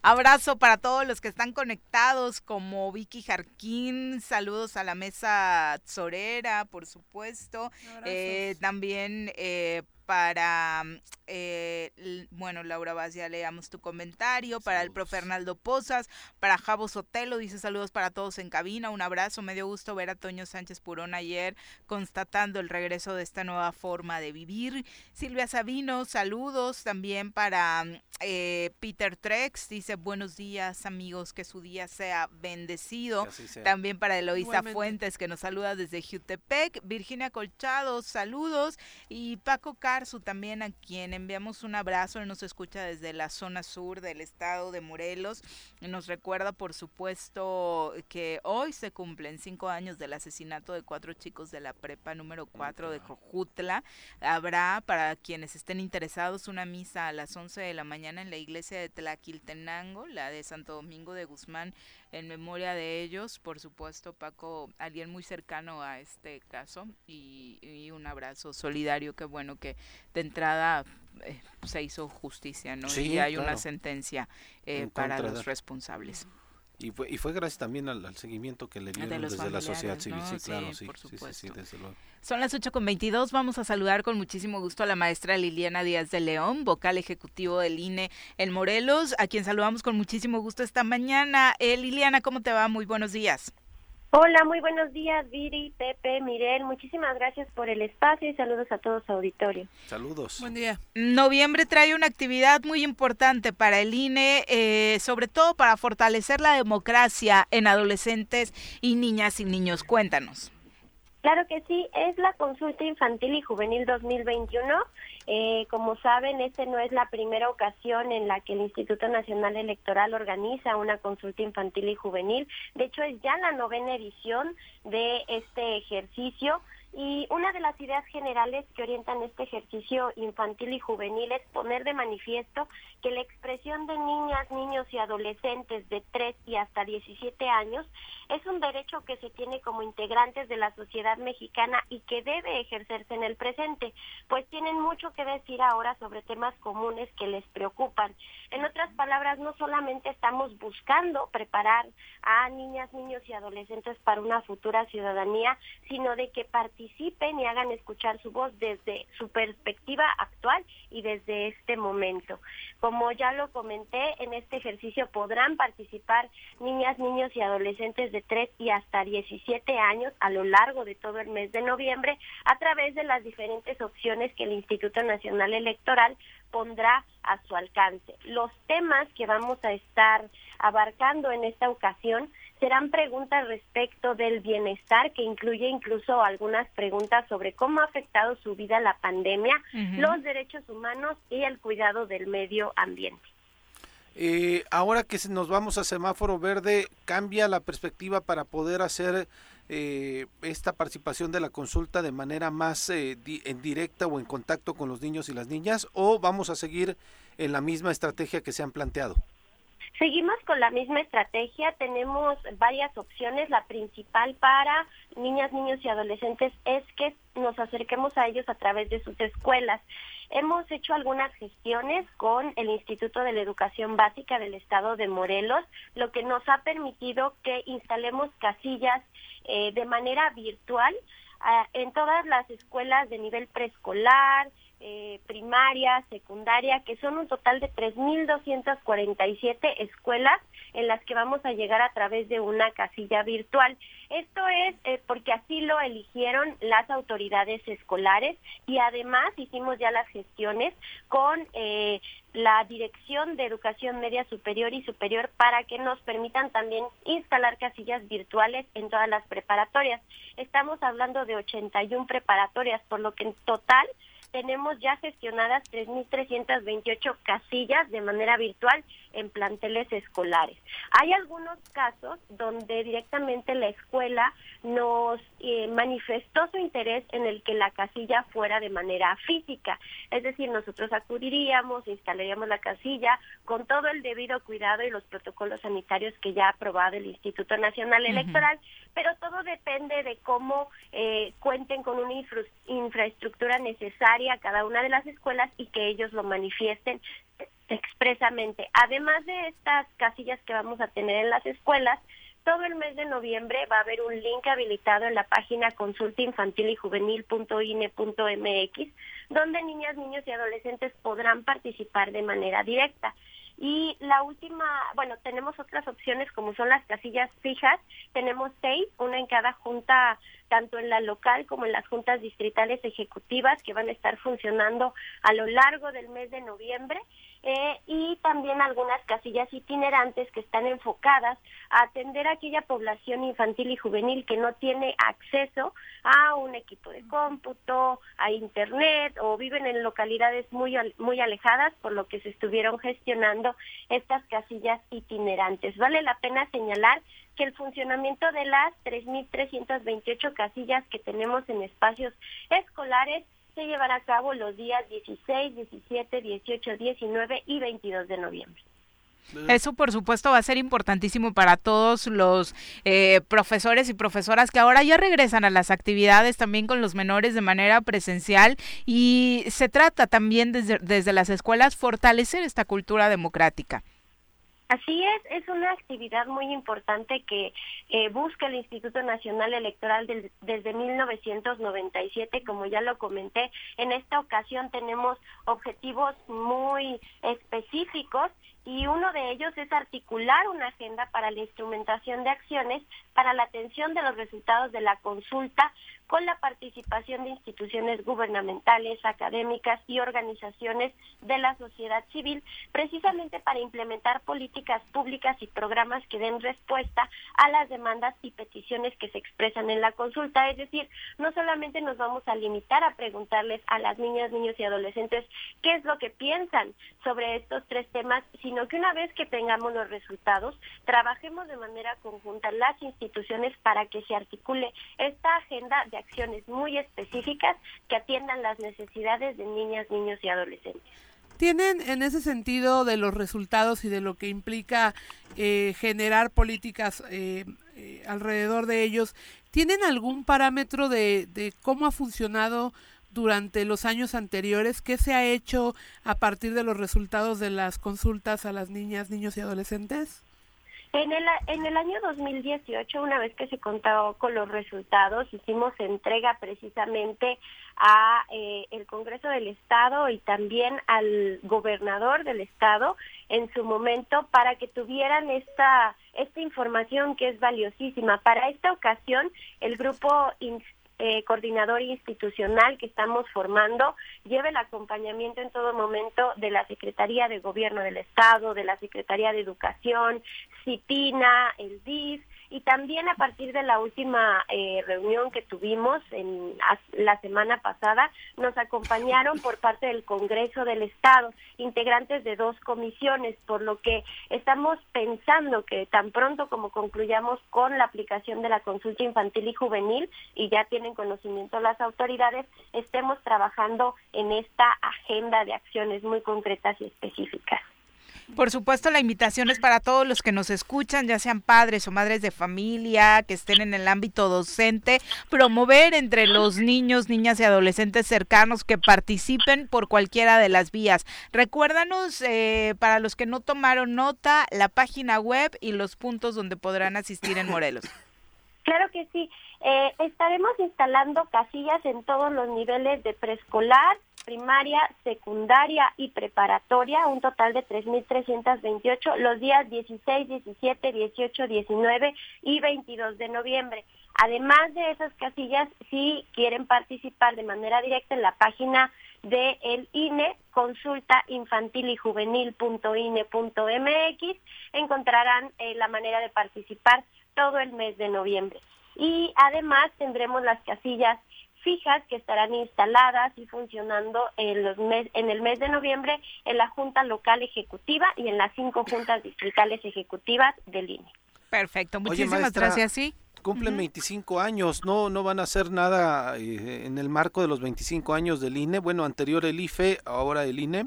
Abrazo para todos los que están conectados, como Vicky Jarquín, saludos a la mesa Zorera, por supuesto. Eh, también eh, para, eh, bueno, Laura Vaz, ya leamos tu comentario, para el profe Fernaldo Pozas, para Javo Sotelo, dice saludos para todos en cabina, un abrazo, me dio gusto ver a Toño Sánchez Purón ayer constatando el regreso de esta nueva forma de vivir. Silvia Sabino, saludos también para eh, Peter Trex, dice buenos días amigos, que su día sea bendecido. También para Eloisa Fuentes, que nos saluda desde Jutepec, Virginia Colchado, saludos, y Paco Car también a quien enviamos un abrazo, él nos escucha desde la zona sur del estado de Morelos, nos recuerda por supuesto que hoy se cumplen cinco años del asesinato de cuatro chicos de la prepa número cuatro de Cojutla. Habrá para quienes estén interesados una misa a las 11 de la mañana en la iglesia de Tlaquiltenango, la de Santo Domingo de Guzmán, en memoria de ellos, por supuesto, Paco, alguien muy cercano a este caso y, un abrazo solidario, qué bueno que de entrada eh, se hizo justicia, ¿no? y hay una sentencia eh, para los responsables. Y fue, y fue gracias también al, seguimiento que le dieron desde la sociedad civil, sí, claro, sí, sí, desde luego. Son las 8 con 22. Vamos a saludar con muchísimo gusto a la maestra Liliana Díaz de León, vocal ejecutivo del INE en Morelos, a quien saludamos con muchísimo gusto esta mañana. Eh, Liliana, ¿cómo te va? Muy buenos días. Hola, muy buenos días, Viri, Pepe, Mirel. Muchísimas gracias por el espacio y saludos a todos auditorio. Saludos. Buen día. Noviembre trae una actividad muy importante para el INE, eh, sobre todo para fortalecer la democracia en adolescentes y niñas y niños. Cuéntanos. Claro que sí, es la consulta infantil y juvenil 2021. Eh, como saben, esta no es la primera ocasión en la que el Instituto Nacional Electoral organiza una consulta infantil y juvenil. De hecho, es ya la novena edición de este ejercicio. Y una de las ideas generales que orientan este ejercicio infantil y juvenil es poner de manifiesto que la expresión de niñas, niños y adolescentes de 3 y hasta 17 años es un derecho que se tiene como integrantes de la sociedad mexicana y que debe ejercerse en el presente, pues tienen mucho que decir ahora sobre temas comunes que les preocupan. En otras palabras, no solamente estamos buscando preparar a niñas, niños y adolescentes para una futura ciudadanía, sino de que participen y hagan escuchar su voz desde su perspectiva actual y desde este momento. Como ya lo comenté, en este ejercicio podrán participar niñas, niños y adolescentes de 3 y hasta 17 años a lo largo de todo el mes de noviembre a través de las diferentes opciones que el Instituto Nacional Electoral pondrá a su alcance. Los temas que vamos a estar abarcando en esta ocasión serán preguntas respecto del bienestar, que incluye incluso algunas preguntas sobre cómo ha afectado su vida la pandemia, los derechos humanos y el cuidado del medio ambiente. Eh, ahora que nos vamos a semáforo verde, ¿cambia la perspectiva para poder hacer eh, esta participación de la consulta de manera más eh, en directa o en contacto con los niños y las niñas o vamos a seguir en la misma estrategia que se han planteado? Seguimos con la misma estrategia, tenemos varias opciones. La principal para niñas, niños y adolescentes es que nos acerquemos a ellos a través de sus escuelas. Hemos hecho algunas gestiones con el Instituto de la Educación Básica del Estado de Morelos, lo que nos ha permitido que instalemos casillas eh, de manera virtual ah, en todas las escuelas de nivel preescolar, eh, primaria, secundaria, que son un total de 3.247 escuelas en las que vamos a llegar a través de una casilla virtual. Esto es eh, porque así lo eligieron las autoridades escolares y además hicimos ya las gestiones con eh, la Dirección de Educación Media Superior y Superior para que nos permitan también instalar casillas virtuales en todas las preparatorias. Estamos hablando de 81 preparatorias, por lo que en total tenemos ya gestionadas 3.328 casillas de manera virtual en planteles escolares. Hay algunos casos donde directamente la escuela nos eh, manifestó su interés en el que la casilla fuera de manera física, es decir, nosotros acudiríamos, instalaríamos la casilla con todo el debido cuidado y los protocolos sanitarios que ya ha aprobado el Instituto Nacional Electoral, pero todo depende de cómo eh, cuenten con una infraestructura necesaria a cada una de las escuelas y que ellos lo manifiesten expresamente. Además de estas casillas que vamos a tener en las escuelas, todo el mes de noviembre va a haber un link habilitado en la página consulta infantil y juvenil.ine.mx, donde niñas, niños y adolescentes podrán participar de manera directa. Y la última, bueno, tenemos otras opciones como son las casillas fijas. Tenemos seis, una en cada junta, tanto en la local como en las juntas distritales ejecutivas que van a estar funcionando a lo largo del mes de noviembre. Eh, y también algunas casillas itinerantes que están enfocadas a atender a aquella población infantil y juvenil que no tiene acceso a un equipo de cómputo, a internet o viven en localidades muy muy alejadas, por lo que se estuvieron gestionando estas casillas itinerantes. Vale la pena señalar que el funcionamiento de las 3.328 casillas que tenemos en espacios escolares se llevará a cabo los días 16, 17, 18, 19 y 22 de noviembre. Eso, por supuesto, va a ser importantísimo para todos los eh, profesores y profesoras que ahora ya regresan a las actividades también con los menores de manera presencial y se trata también desde, desde las escuelas fortalecer esta cultura democrática. Así es, es una actividad muy importante que eh, busca el Instituto Nacional Electoral desde 1997, como ya lo comenté. En esta ocasión tenemos objetivos muy específicos y uno de ellos es articular una agenda para la instrumentación de acciones para la atención de los resultados de la consulta con la participación de instituciones gubernamentales, académicas y organizaciones de la sociedad civil, precisamente para implementar políticas públicas y programas que den respuesta a las demandas y peticiones que se expresan en la consulta. Es decir, no solamente nos vamos a limitar a preguntarles a las niñas, niños y adolescentes qué es lo que piensan sobre estos tres temas, sino que una vez que tengamos los resultados, trabajemos de manera conjunta las instituciones para que se articule esta agenda de acciones muy específicas que atiendan las necesidades de niñas, niños y adolescentes. ¿Tienen en ese sentido de los resultados y de lo que implica eh, generar políticas eh, eh, alrededor de ellos, ¿tienen algún parámetro de, de cómo ha funcionado durante los años anteriores? ¿Qué se ha hecho a partir de los resultados de las consultas a las niñas, niños y adolescentes? En el, en el año 2018, una vez que se contó con los resultados, hicimos entrega precisamente a eh, el Congreso del Estado y también al gobernador del Estado en su momento para que tuvieran esta esta información que es valiosísima. Para esta ocasión, el grupo eh, coordinador institucional que estamos formando lleve el acompañamiento en todo momento de la Secretaría de Gobierno del Estado, de la Secretaría de Educación, CITINA, el DIF, y también a partir de la última eh, reunión que tuvimos en la semana pasada, nos acompañaron por parte del Congreso del Estado, integrantes de dos comisiones, por lo que estamos pensando que tan pronto como concluyamos con la aplicación de la consulta infantil y juvenil, y ya tienen conocimiento las autoridades, estemos trabajando en esta agenda de acciones muy concretas y específicas. Por supuesto, la invitación es para todos los que nos escuchan, ya sean padres o madres de familia, que estén en el ámbito docente, promover entre los niños, niñas y adolescentes cercanos que participen por cualquiera de las vías. Recuérdanos, eh, para los que no tomaron nota, la página web y los puntos donde podrán asistir en Morelos. Claro que sí. Eh, estaremos instalando casillas en todos los niveles de preescolar, primaria, secundaria y preparatoria, un total de 3.328 los días 16, 17, 18, 19 y 22 de noviembre. Además de esas casillas, si quieren participar de manera directa en la página de el INE, consulta infantil y juvenil.ine.mx, encontrarán eh, la manera de participar todo el mes de noviembre. Y además tendremos las casillas fijas que estarán instaladas y funcionando en, los mes, en el mes de noviembre en la Junta Local Ejecutiva y en las cinco juntas distritales ejecutivas del INE. Perfecto, muchísimas gracias. Sí. Cumplen 25 años, no no van a hacer nada eh, en el marco de los 25 años del INE. Bueno, anterior el IFE, ahora el INE.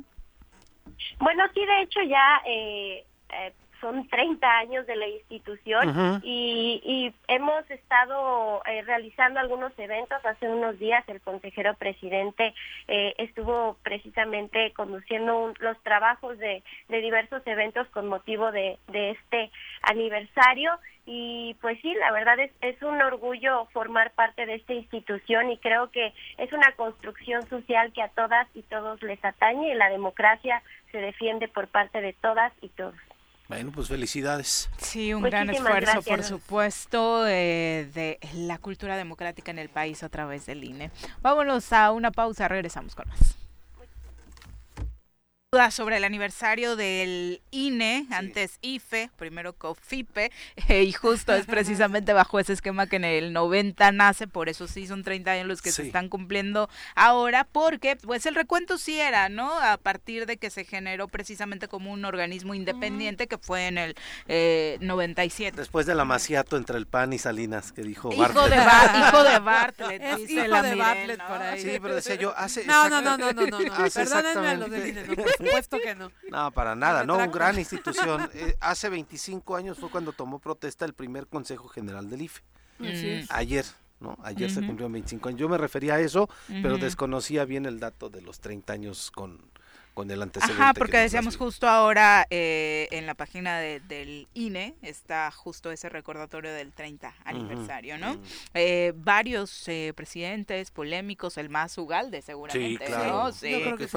Bueno, sí, de hecho ya eh, eh son 30 años de la institución y, hemos estado eh, realizando algunos eventos. Hace unos días el consejero presidente eh, estuvo precisamente conduciendo los trabajos de, diversos eventos con motivo de, este aniversario y pues sí, la verdad es, es un orgullo formar parte de esta institución y creo que es una construcción social que a todas y todos les atañe y la democracia se defiende por parte de todas y todos. Bueno, pues felicidades. Sí, un gran esfuerzo, por supuesto, eh, de la cultura democrática en el país a través del INE. Vámonos a una pausa, regresamos con más sobre el aniversario del INE, antes IFE, primero COFIPE, eh, y justo es precisamente bajo ese esquema que en el 90 nace, por eso sí son 30 años los que se están cumpliendo ahora, porque pues el recuento sí era, ¿no? A partir de que se generó precisamente como un organismo independiente que fue en el eh, 97. Después del amaciato entre el PAN y Salinas, que dijo hijo De hijo de Bartlett, es hijo de Bartlett por ahí. Sí, pero decía yo, hace... No, no, no, no, no, no, no. perdónenme a los del INE, no, supuesto que no. No, para nada, no, un gran institución. Eh, hace 25 años fue cuando tomó protesta el primer Consejo General del IFE. Ayer, ¿no? Ayer se cumplió 25 años. Yo me refería a eso, pero desconocía bien el dato de los 30 años con con el antecedente. Ajá, porque decíamos justo ahora eh, en la página del INE está justo ese recordatorio del 30 aniversario, ¿no? Eh, varios eh, presidentes polémicos, el más Ugalde seguramente, ¿no? Sí,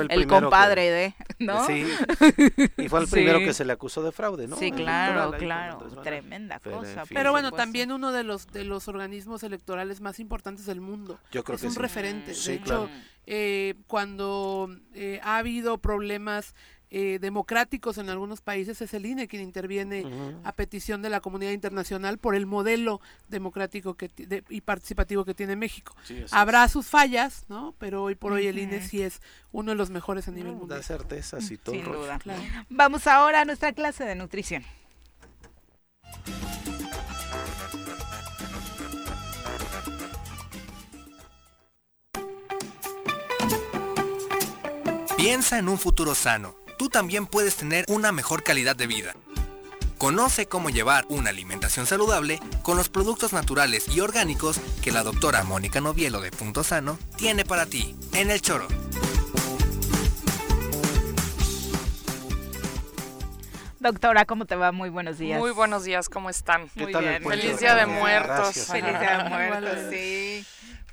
el, compadre de, ¿no? Sí, y fue el primero que se le acusó de fraude, ¿no? Sí, claro, claro, tremenda cosa. Pero bueno, también uno de los de los organismos electorales más importantes del mundo. Yo creo es un referente. de hecho, eh, cuando eh, ha habido problemas eh, democráticos en algunos países, es el INE quien interviene a petición de la comunidad internacional por el modelo democrático que y participativo que tiene México. Habrá sus fallas, ¿no? Pero hoy por hoy el INE sí es uno de los mejores a nivel mundial. Da certezas y todo. Sin duda. Vamos ahora a nuestra clase de nutrición. Piensa en un futuro sano. Tú también puedes tener una mejor calidad de vida. Conoce cómo llevar una alimentación saludable con los productos naturales y orgánicos que la doctora Mónica Novielo de Punto Sano tiene para ti en el choro. Doctora, ¿cómo te va? Muy buenos días. Muy buenos días, ¿cómo están? Muy bien. Feliz Día de Muertos. Feliz Día de Muertos, sí.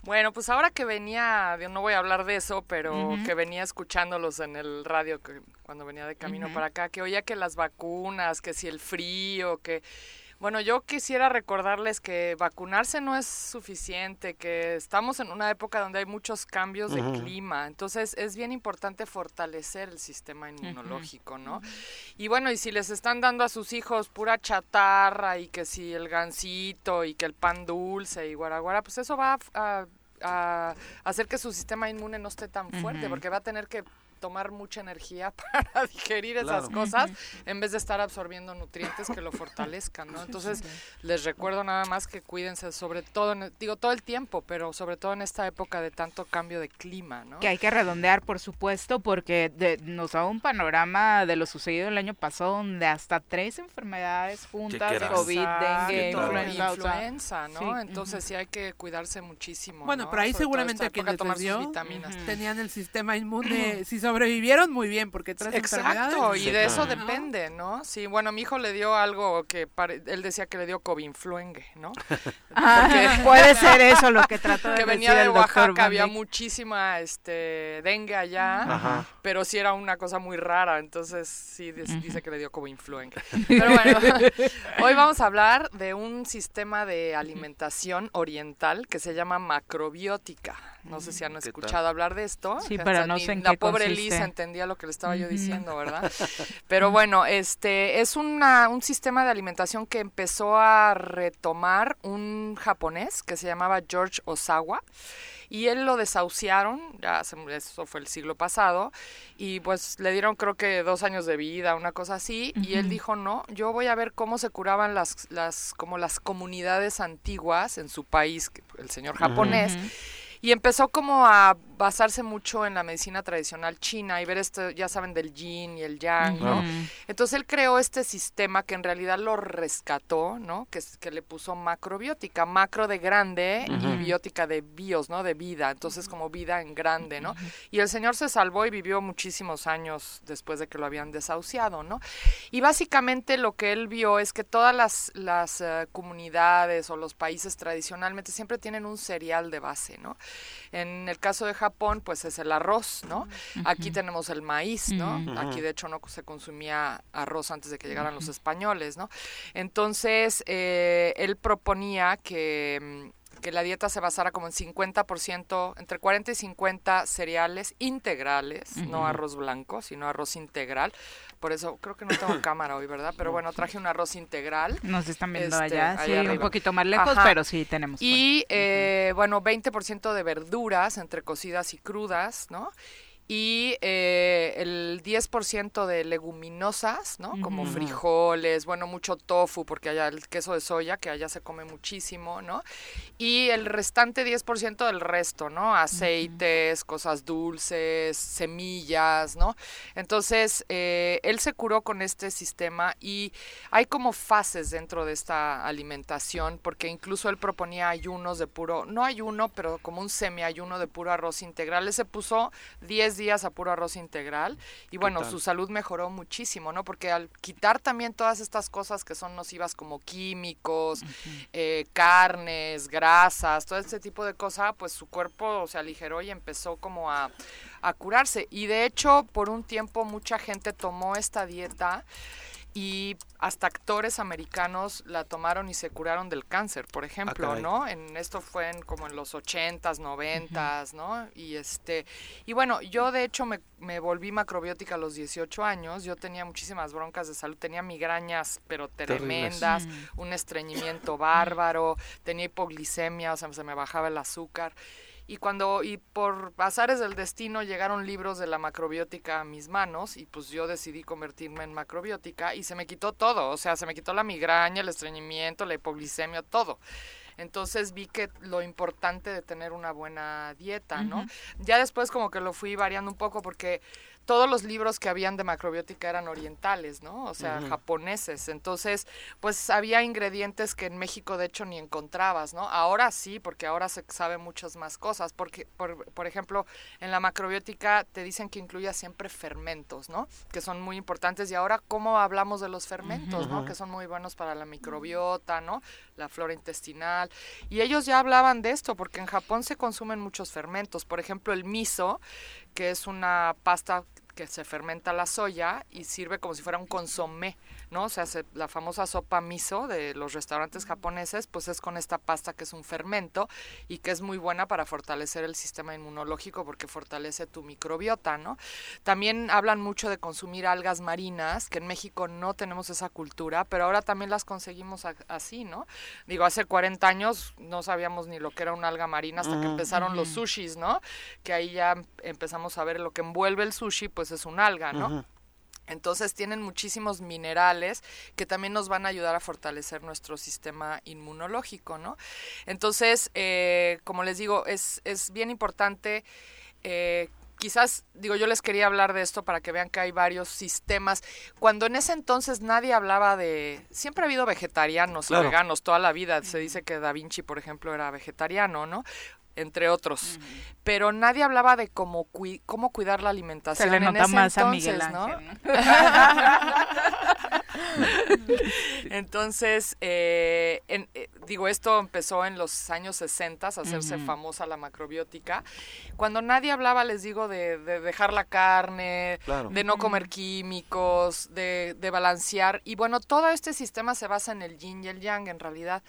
Bueno, pues ahora que venía, no voy a hablar de eso, pero que venía escuchándolos en el radio que, cuando venía de camino para acá, que oía que las vacunas, que si el frío, que Bueno, yo quisiera recordarles que vacunarse no es suficiente, que estamos en una época donde hay muchos cambios de clima, entonces es bien importante fortalecer el sistema inmunológico, ¿no? Y bueno, y si les están dando a sus hijos pura chatarra y que si el gansito y que el pan dulce y guaraguara, pues eso va a, hacer que su sistema inmune no esté tan fuerte, porque va a tener que tomar mucha energía para digerir esas cosas en vez de estar absorbiendo nutrientes que lo fortalezcan, ¿no? Entonces, les recuerdo nada más que cuídense sobre todo, digo todo el tiempo, pero sobre todo en esta época de tanto cambio de clima, ¿no? Que hay que redondear, por supuesto, porque nos da un panorama de lo sucedido el año pasado donde hasta tres enfermedades juntas, COVID, dengue, influenza, ¿no? Entonces sí hay que cuidarse muchísimo. Bueno, pero ahí seguramente que les dio, tenían el sistema inmune, si sobrevivieron muy bien porque tres Exacto, y de eso depende, ¿no? Sí, bueno, mi hijo le dio algo que él decía que le dio covinfluengue, ¿no? ah, puede ser eso lo que trató de Que venía de Oaxaca, había muchísima este dengue allá, pero sí era una cosa muy rara, entonces sí dice que le dio covinfluengue. Pero bueno, hoy vamos a hablar de un sistema de alimentación oriental que se llama macrobiótica. No sé si han escuchado hablar de esto. Sí, pero no sé en La pobre Lisa entendía lo que le estaba yo diciendo, ¿verdad? Pero bueno, este es una, un sistema de alimentación que empezó a retomar un japonés que se llamaba George Osawa y él lo desahuciaron, ya eso fue el siglo pasado, y pues le dieron creo que dos años de vida, una cosa así, y él dijo, no, yo voy a ver cómo se curaban las, las, como las comunidades antiguas en su país, el señor japonés, y empezó como a basarse mucho en la medicina tradicional china y ver esto, ya saben, del yin y el yang, ¿no? Entonces él creó este sistema que en realidad lo rescató, ¿no? Que, que le puso macrobiótica, macro de grande y biótica de bios, ¿no? De vida, entonces como vida en grande, ¿no? Y el señor se salvó y vivió muchísimos años después de que lo habían desahuciado, ¿no? Y básicamente lo que él vio es que todas las, las eh, comunidades o los países tradicionalmente siempre tienen un cereal de base, ¿no? En el caso de Japón, pues es el arroz, ¿no? Aquí tenemos el maíz, ¿no? Aquí de hecho no se consumía arroz antes de que llegaran los españoles, ¿no? Entonces, eh, él proponía que mm, que la dieta se basara como en 50%, entre 40 y 50 cereales integrales, no arroz blanco, sino arroz integral. Por eso creo que no tengo cámara hoy, ¿verdad? Pero bueno, traje un arroz integral. Nos están viendo este, allá, sí, un poquito más lejos, pero sí tenemos. Y eh, bueno, 20% de verduras entre cocidas y crudas, ¿no? Y eh, el 10% de leguminosas, ¿no? Como frijoles, bueno, mucho tofu, porque allá el queso de soya, que allá se come muchísimo, ¿no? Y el restante 10% del resto, ¿no? Aceites, cosas dulces, semillas, ¿no? Entonces, eh, él se curó con este sistema y hay como fases dentro de esta alimentación, porque incluso él proponía ayunos de puro, no ayuno, pero como un semi-ayuno de puro arroz integral. Él se puso 10 días a puro arroz integral y bueno, su salud mejoró muchísimo, ¿no? Porque al quitar también todas estas cosas que son nocivas como químicos, eh, carnes, grasas, todo este tipo de cosas, pues su cuerpo se aligeró y empezó como a, a curarse. Y de hecho, por un tiempo mucha gente tomó esta dieta y hasta actores americanos la tomaron y se curaron del cáncer, por ejemplo, ah, ¿no? En esto fue en, como en los ochentas, noventas, ¿no? Y este y bueno, yo de hecho me, me, volví macrobiótica a los 18 años, yo tenía muchísimas broncas de salud, tenía migrañas pero tremendas, mm. un estreñimiento bárbaro, tenía hipoglicemia, o sea, se me bajaba el azúcar y cuando y por azares del destino llegaron libros de la macrobiótica a mis manos y pues yo decidí convertirme en macrobiótica y se me quitó todo, o sea, se me quitó la migraña, el estreñimiento, la hipoglicemia, todo. Entonces vi que lo importante de tener una buena dieta, ¿no? Ya después como que lo fui variando un poco porque todos los libros que habían de macrobiótica eran orientales, ¿no? O sea, japoneses. Entonces, pues había ingredientes que en México de hecho ni encontrabas, ¿no? Ahora sí, porque ahora se sabe muchas más cosas. Porque, por, por ejemplo, en la macrobiótica te dicen que incluya siempre fermentos, ¿no? Que son muy importantes. Y ahora, ¿cómo hablamos de los fermentos, ¿no? Que son muy buenos para la microbiota, ¿no? La flora intestinal. Y ellos ya hablaban de esto, porque en Japón se consumen muchos fermentos. Por ejemplo, el miso, que es una pasta que se fermenta la soya y sirve como si fuera un consomé, ¿no? Se hace la famosa sopa miso de los restaurantes japoneses, pues es con esta pasta que es un fermento y que es muy buena para fortalecer el sistema inmunológico porque fortalece tu microbiota, ¿no? También hablan mucho de consumir algas marinas, que en México no tenemos esa cultura, pero ahora también las conseguimos así, ¿no? Digo, hace 40 años no sabíamos ni lo que era una alga marina hasta que empezaron los sushis, ¿no? Que ahí ya empezamos a ver lo que envuelve el sushi, pues es un alga, ¿no? Entonces tienen muchísimos minerales que también nos van a ayudar a fortalecer nuestro sistema inmunológico, ¿no? Entonces, eh, como les digo, es, es bien importante eh, quizás, digo, yo les quería hablar de esto para que vean que hay varios sistemas. Cuando en ese entonces nadie hablaba de... Siempre ha habido vegetarianos y veganos toda la vida. Se dice que Da Vinci, por ejemplo, era vegetariano, ¿no? Entre otros. Pero nadie hablaba de cómo, cómo cuidar la alimentación. Se le nota más a Miguel Ángel, entonces, eh, eh, digo, esto empezó en los años 60 a hacerse famosa la macrobiótica. Cuando nadie hablaba, les digo, de, dejar la carne, de no comer químicos, de, de balancear. Y bueno, todo este sistema se basa en el yin y el yang, en realidad.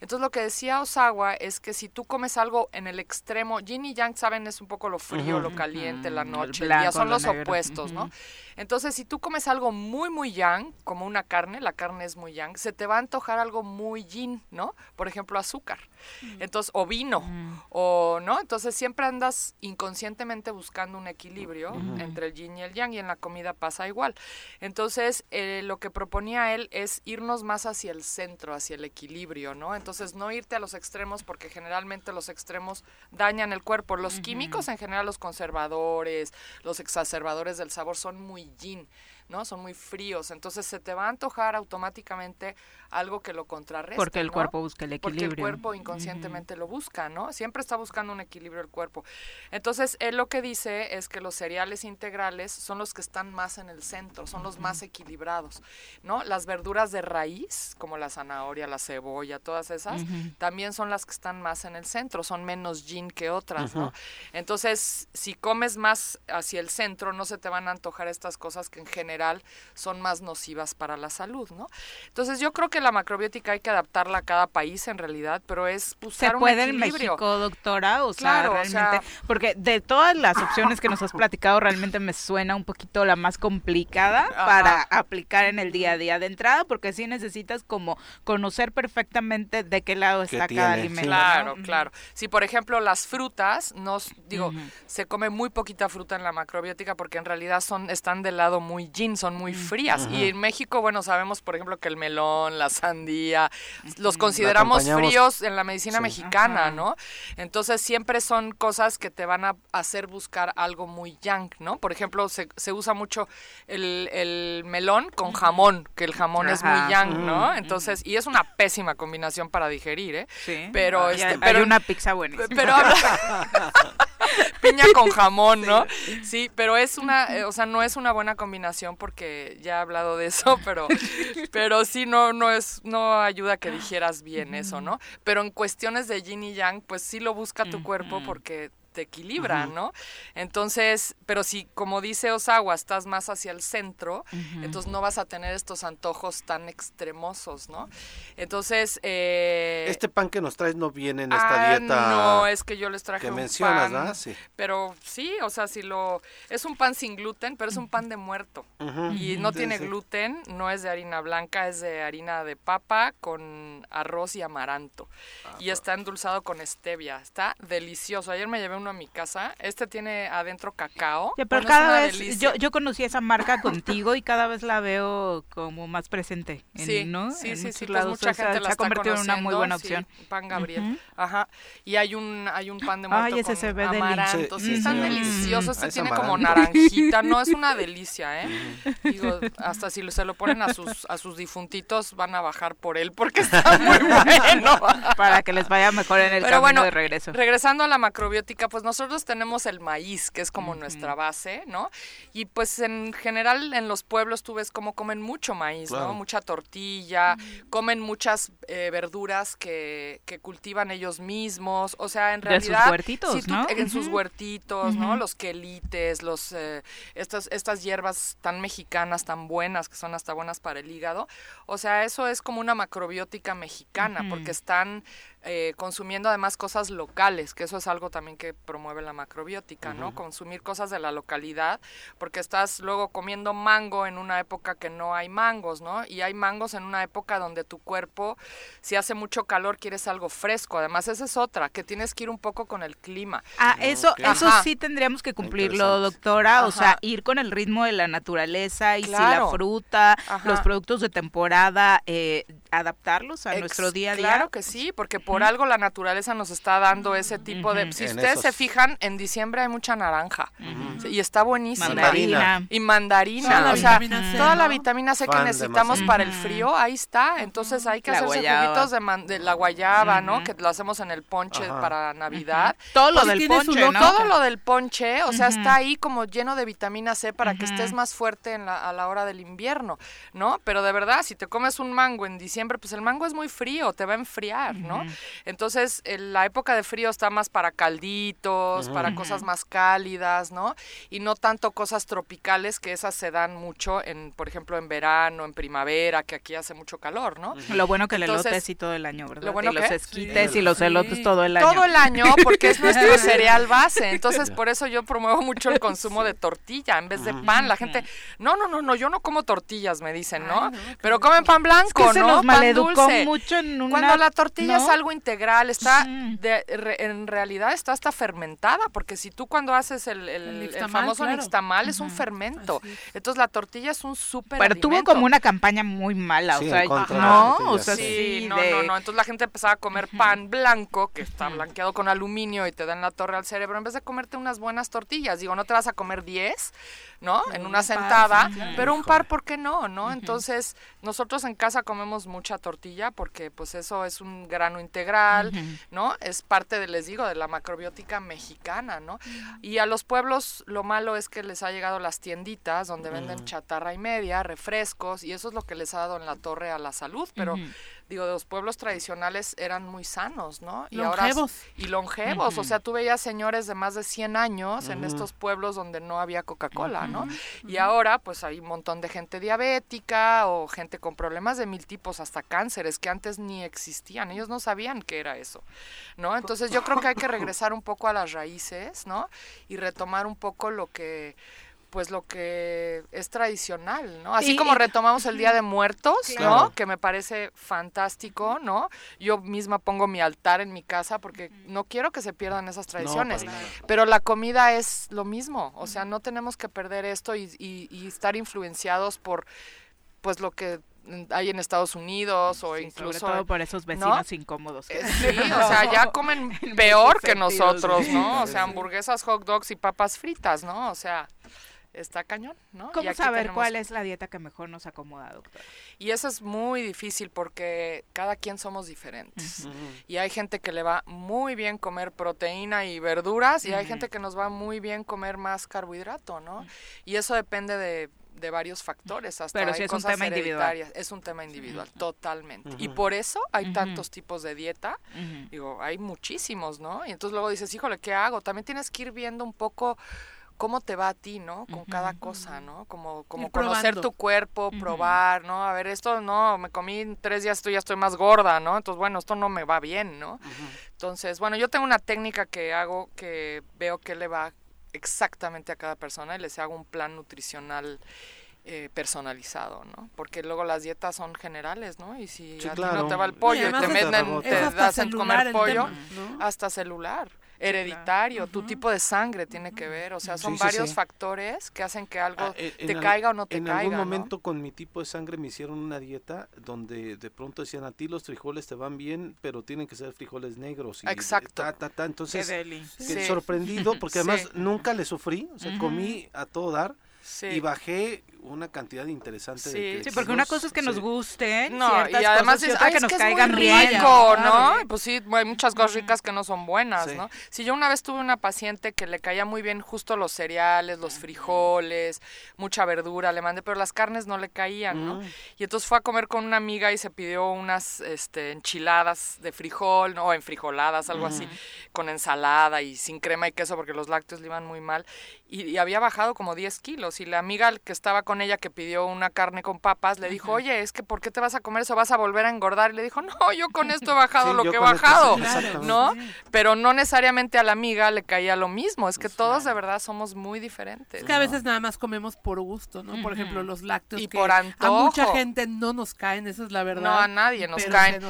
Entonces, lo que decía Osawa es que si tú comes algo en el extremo, yin y yang, saben, es un poco lo frío, lo caliente, la noche, el, día, son los opuestos, ¿no? Entonces, si tú comes algo muy, muy yang, como una carne, la carne es muy yang, se te va a antojar algo muy yin, ¿no? Por ejemplo, azúcar. Entonces, o vino, o, ¿no? Entonces, siempre andas inconscientemente buscando un equilibrio entre el yin y el yang, y en la comida pasa igual. Entonces, eh, lo que proponía él es irnos más hacia el centro, hacia el equilibrio, ¿no? Entonces, no irte a los extremos, porque generalmente los extremos dañan el cuerpo. Los químicos, en general, los conservadores, los exacerbadores del sabor, son muy yin, ¿no? Son muy fríos, entonces se te va a antojar automáticamente algo que lo contrarresta. Porque el cuerpo busca el equilibrio. Porque el cuerpo inconscientemente lo busca, ¿no? Siempre está buscando un equilibrio el cuerpo. Entonces, él lo que dice es que los cereales integrales son los que están más en el centro, son los más equilibrados, ¿no? Las verduras de raíz, como la zanahoria, la cebolla, todas esas, también son las que están más en el centro, son menos yin que otras, ¿no? Entonces, si comes más hacia el centro, no se te van a antojar estas cosas que en general son más nocivas para la salud, ¿no? Entonces, yo creo que la macrobiótica hay que adaptarla a cada país en realidad, pero es buscar ¿Se puede en México, doctora? O sea, realmente, porque de todas las opciones que nos has platicado, realmente me suena un poquito la más complicada para aplicar en el día a día de entrada, porque sí necesitas como conocer perfectamente de qué lado está cada alimento. Claro, claro. Si por ejemplo las frutas, nos digo, se come muy poquita fruta en la macrobiótica porque en realidad son están del lado muy yin, son muy frías. Y en México, bueno, sabemos por ejemplo que el melón, la sandía, los consideramos fríos en la medicina mexicana, ¿no? Entonces siempre son cosas que te van a hacer buscar algo muy yang, ¿no? Por ejemplo, se, se usa mucho el, el, melón con jamón, que el jamón es muy yang, ¿no? Entonces, y es una pésima combinación para digerir, ¿eh? Sí. Pero, este, pero una pizza buenísima. Pero piña con jamón, ¿no? Sí, pero es una, eh, o sea, no es una buena combinación porque ya he hablado de eso, pero, pero sí no, no es, no ayuda que digieras bien eso, ¿no? Pero en cuestiones de yin y yang, pues sí lo busca tu cuerpo porque te equilibra, ¿no? Entonces, pero si, como dice Osawa, estás más hacia el centro, entonces no vas a tener estos antojos tan extremosos, ¿no? Entonces... Eh, este pan que nos traes no viene en esta ah, dieta... No, es que yo les traje que un mencionas, pan, Sí. Pero sí, o sea, si lo... Es un pan sin gluten, pero es un pan de muerto. Y no tiene gluten, no es de harina blanca, es de harina de papa con arroz y amaranto. Ah, y está endulzado con stevia. Está delicioso. Ayer me llevé uno a mi casa. Este tiene adentro cacao. pero cada vez, yo, yo conocí esa marca contigo y cada vez la veo como más presente. sí, ¿no? sí, sí, sí, pues mucha gente la se ha convertido en una muy buena opción. pan Gabriel. Ajá. Y hay un, hay un pan de muerto Ay, ese se ve amaranto. Sí, están deliciosos. Este tiene como naranjita. No, es una delicia, ¿eh? Digo, hasta si se lo ponen a sus, a sus difuntitos van a bajar por él porque está muy bueno. Para que les vaya mejor en el camino de regreso. Regresando a la macrobiótica, pues nosotros tenemos el maíz, que es como nuestra base, ¿no? Y pues en general en los pueblos tú ves cómo comen mucho maíz, ¿no? Mucha tortilla, comen muchas eh, verduras que, que, cultivan ellos mismos, o sea, en realidad... En sus huertitos, ¿no? En sus huertitos, ¿no? Los quelites, los, eh, estas, estas hierbas tan mexicanas, tan buenas, que son hasta buenas para el hígado. O sea, eso es como una macrobiótica mexicana, porque están eh, consumiendo además cosas locales, que eso es algo también que promueve la macrobiótica, ¿no? Consumir cosas de la localidad, porque estás luego comiendo mango en una época que no hay mangos, ¿no? Y hay mangos en una época donde tu cuerpo, si hace mucho calor, quieres algo fresco. Además, esa es otra, que tienes que ir un poco con el clima. Ah, eso, eso sí tendríamos que cumplirlo, doctora. O sea, ir con el ritmo de la naturaleza y si la fruta, los productos de temporada, eh, adaptarlos a nuestro día a día. Claro que sí, porque por algo la naturaleza nos está dando ese tipo de... Si ustedes se fijan, en diciembre hay mucha naranja y está buenísima. Mandarina. Y mandarina, o sea, toda la vitamina C que necesitamos para el frío, ahí está. Entonces hay que hacerse juguitos de, la guayaba, ¿no? Que lo hacemos en el ponche para Navidad. Todo lo del ponche, ¿no? Todo lo del ponche, o sea, está ahí como lleno de vitamina C para que estés más fuerte en la, a la hora del invierno, ¿no? Pero de verdad, si te comes un mango en diciembre, pues el mango es muy frío, te va a enfriar, ¿no? Entonces, la época de frío está más para calditos, para cosas más cálidas, ¿no? Y no tanto cosas tropicales, que esas se dan mucho, en por ejemplo, en verano, en primavera, que aquí hace mucho calor, ¿no? Lo bueno que el elote es sí todo el año, ¿verdad? Lo bueno y los esquites y los elotes todo el año. Todo el año, porque es nuestro cereal base. Entonces, por eso yo promuevo mucho el consumo de tortilla en vez de pan. La gente, no, no, no, no, yo no como tortillas, me dicen, ¿no? Pero comen pan blanco, ¿no? Pan dulce. mucho en una... Cuando la tortilla es algo integral, está en realidad está hasta fermentada, porque si tú cuando haces el, el, famoso nixtamal es un fermento. Entonces la tortilla es un súper Pero tuvo como una campaña muy mala, o sea, no, o sea, sí, no, no, no. Entonces la gente empezaba a comer pan blanco, que está blanqueado con aluminio y te dan la torre al cerebro, en vez de comerte unas buenas tortillas. Digo, no te vas a comer 10, ¿no? En una sentada, pero un par, ¿por qué no? ¿no? Entonces, nosotros en casa comemos mucha tortilla porque pues eso es un grano integral, ¿no? Es parte, de, les digo, de la macrobiótica mexicana, ¿no? Y a los pueblos lo malo es que les ha llegado las tienditas donde venden chatarra y media, refrescos, y eso es lo que les ha dado en la torre a la salud, pero digo, de los pueblos tradicionales eran muy sanos, ¿no? Y longevos. Ahora, y longevos, o sea, tú veías señores de más de 100 años en estos pueblos donde no había Coca-Cola, ¿no? Y ahora, pues hay un montón de gente diabética o gente con problemas de mil tipos, hasta cánceres que antes ni existían, ellos no sabían qué era eso, ¿no? Entonces yo creo que hay que regresar un poco a las raíces, ¿no? Y retomar un poco lo que pues lo que es tradicional, ¿no? Así como retomamos el Día de Muertos, ¿no? Que me parece fantástico, ¿no? Yo misma pongo mi altar en mi casa porque no quiero que se pierdan esas tradiciones. pero la comida es lo mismo, o sea, no tenemos que perder esto y, y, estar influenciados por pues lo que hay en Estados Unidos o incluso sobre todo por esos vecinos incómodos. Eh, sí, o sea, ya comen peor que nosotros, ¿no? O sea, hamburguesas, hot dogs y papas fritas, ¿no? O sea, está cañón, ¿no? ¿Cómo saber cuál es la dieta que mejor nos acomoda, doctor? Y eso es muy difícil porque cada quien somos diferentes. Y hay gente que le va muy bien comer proteína y verduras y hay gente que nos va muy bien comer más carbohidrato, ¿no? Y eso depende de, varios factores, hasta Pero si es un tema individual. Es un tema individual, totalmente. Y por eso hay tantos tipos de dieta. Digo, hay muchísimos, ¿no? Y entonces luego dices, híjole, ¿qué hago? También tienes que ir viendo un poco cómo te va a ti, ¿no? Con cada cosa, ¿no? Como, como conocer tu cuerpo, probar, ¿no? A ver, esto no, me comí tres días, esto ya estoy más gorda, ¿no? Entonces, bueno, esto no me va bien, ¿no? Entonces, bueno, yo tengo una técnica que hago que veo que le va exactamente a cada persona y les hago un plan nutricional eh, personalizado, ¿no? Porque luego las dietas son generales, ¿no? Y si a ti no te va el pollo y, te, meten, te, hacen comer pollo, hasta celular hereditario, tu tipo de sangre tiene que ver, o sea, son varios factores que hacen que algo ah, te caiga o no te caiga. En algún momento con mi tipo de sangre me hicieron una dieta donde de pronto decían a ti los frijoles te van bien, pero tienen que ser frijoles negros. Y Exacto. Entonces, sorprendido porque además nunca le sufrí, o sea, comí a todo dar y bajé una cantidad interesante sí, de Sí, porque una cosa es que nos gusten no, y además es, que nos caigan bien, ¿no? Pues sí, hay muchas cosas ricas que no son buenas, ¿no? Si yo una vez tuve una paciente que le caía muy bien justo los cereales, los frijoles, mucha verdura, le mandé, pero las carnes no le caían, ¿no? Y entonces fue a comer con una amiga y se pidió unas este, enchiladas de frijol, ¿no? o enfrijoladas, algo así, con ensalada y sin crema y queso porque los lácteos le iban muy mal. Y, y había bajado como 10 kilos y la amiga que estaba con ella que pidió una carne con papas, le dijo, oye, es que ¿por qué te vas a comer eso? ¿Vas a volver a engordar? Y le dijo, no, yo con esto he bajado lo que he bajado, ¿no? Pero no necesariamente a la amiga le caía lo mismo, es que todos de verdad somos muy diferentes. Es que a veces nada más comemos por gusto, ¿no? Por ejemplo, los lácteos y que por antojo. a mucha gente no nos caen, esa es la verdad. No, a nadie nos caen.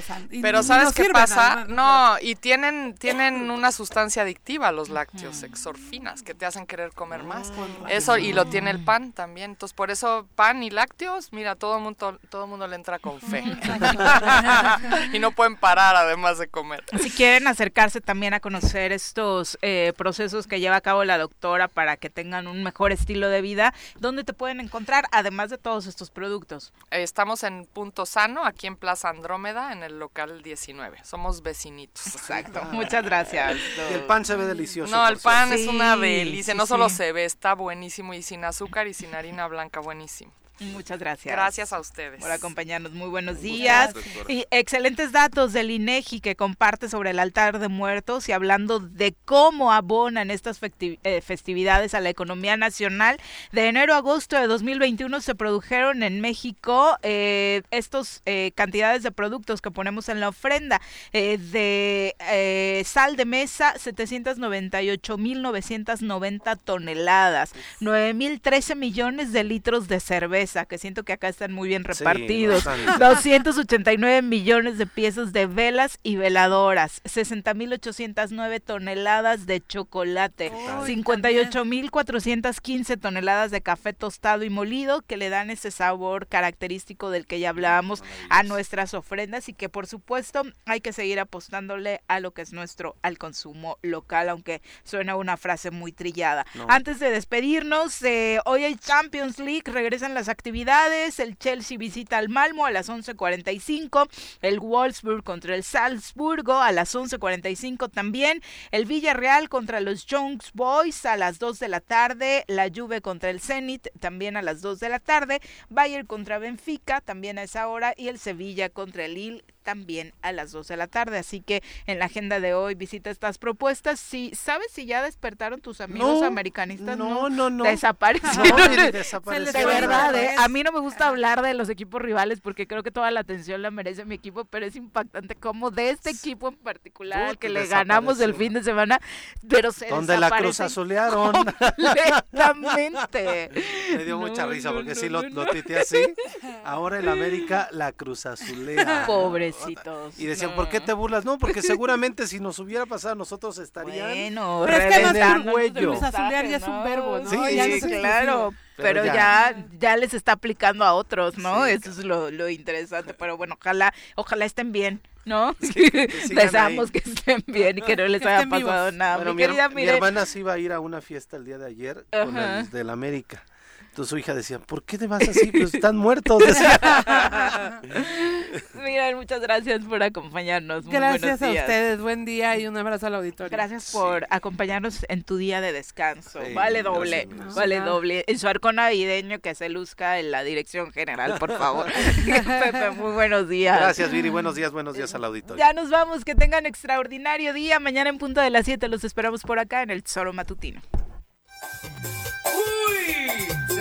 pero ¿sabes qué pasa? no, y tienen, tienen una sustancia adictiva los lácteos, exorfinas, que te hacen querer comer más. Eso, y lo tiene el pan también. Entonces, por eso pan y lácteos, mira, todo el mundo, todo mundo le entra con fe. y no pueden parar además de comer. Si quieren acercarse también a conocer estos eh, procesos que lleva a cabo la doctora para que tengan un mejor estilo de vida, ¿dónde te pueden encontrar además de todos estos productos? Estamos en Punto Sano, aquí en Plaza Andrómeda, en el local 19. Somos vecinitos. Exacto. Muchas gracias. Y el pan se ve delicioso. No, el pan es una delicia. no solo se ve, está buenísimo y sin azúcar y sin harina blanca, buenísimo. Muchas gracias. Gracias a ustedes. Por acompañarnos. Muy buenos días. y excelentes datos del INEGI que comparte sobre el altar de muertos y hablando de cómo abonan estas eh, festividades a la economía nacional. De enero a agosto de 2021 se produjeron en México eh, estos eh, cantidades de productos que ponemos en la ofrenda. Eh, de sal de mesa, 798.990 toneladas. 9.013 millones de litros de cerveza que siento que acá están muy bien repartidos. 289 millones de piezas de velas y veladoras, 60.809 toneladas de chocolate, 58.415 toneladas de café tostado y molido que le dan ese sabor característico del que ya hablábamos a nuestras ofrendas y que por supuesto hay que seguir apostándole a lo que es nuestro, al consumo local, aunque suena una frase muy trillada. Antes de despedirnos, eh, hoy hay Champions League, regresan las actividades. El Chelsea visita al Malmo a las 11.45. El Wolfsburg contra el Salzburgo a las 11.45 también. El Villarreal contra los Young Boys a las 2 de la tarde. La Juve contra el Zenit también a las 2 de la tarde. Bayern contra Benfica también a esa hora. Y el Sevilla contra el Lille también a las 2 de la tarde. Así que en la agenda de hoy visita estas propuestas. Si sabes si ya despertaron tus amigos americanistas, no, no, no, desaparecieron. de verdad, ¿eh? a mí no me gusta hablar de los equipos rivales porque creo que toda la atención la merece mi equipo, pero es impactante como de este equipo en particular que le ganamos el fin de semana, pero se donde la cruz azulearon. Completamente. Me dio mucha risa porque sí lo, lo así. Ahora el América la cruz azulea. Pobre y decían, ¿por qué te burlas? No, porque seguramente si nos hubiera pasado nosotros estarían bueno, pero es que en el cuello. ya es un verbo, ¿no? Sí, claro. Pero, ya, ya les está aplicando a otros, ¿no? Eso es lo, lo interesante. Pero bueno, ojalá, ojalá estén bien. ¿no? Deseamos que estén bien y que no les haya pasado nada. mi, hermana se iba a ir a una fiesta el día de ayer con el del América. Entonces su hija decía, ¿por qué te vas así? Pues están muertos. Mira, muchas gracias por acompañarnos. gracias a ustedes, buen día y un abrazo al auditorio. Gracias por acompañarnos en tu día de descanso. vale doble, vale doble. En su arco navideño que se luzca en la dirección general, por favor. Pepe, muy buenos días. Gracias, Viri, buenos días, buenos días al auditorio. Ya nos vamos, que tengan extraordinario día. Mañana en punto de las 7 los esperamos por acá en el Tesoro Matutino. ¡Se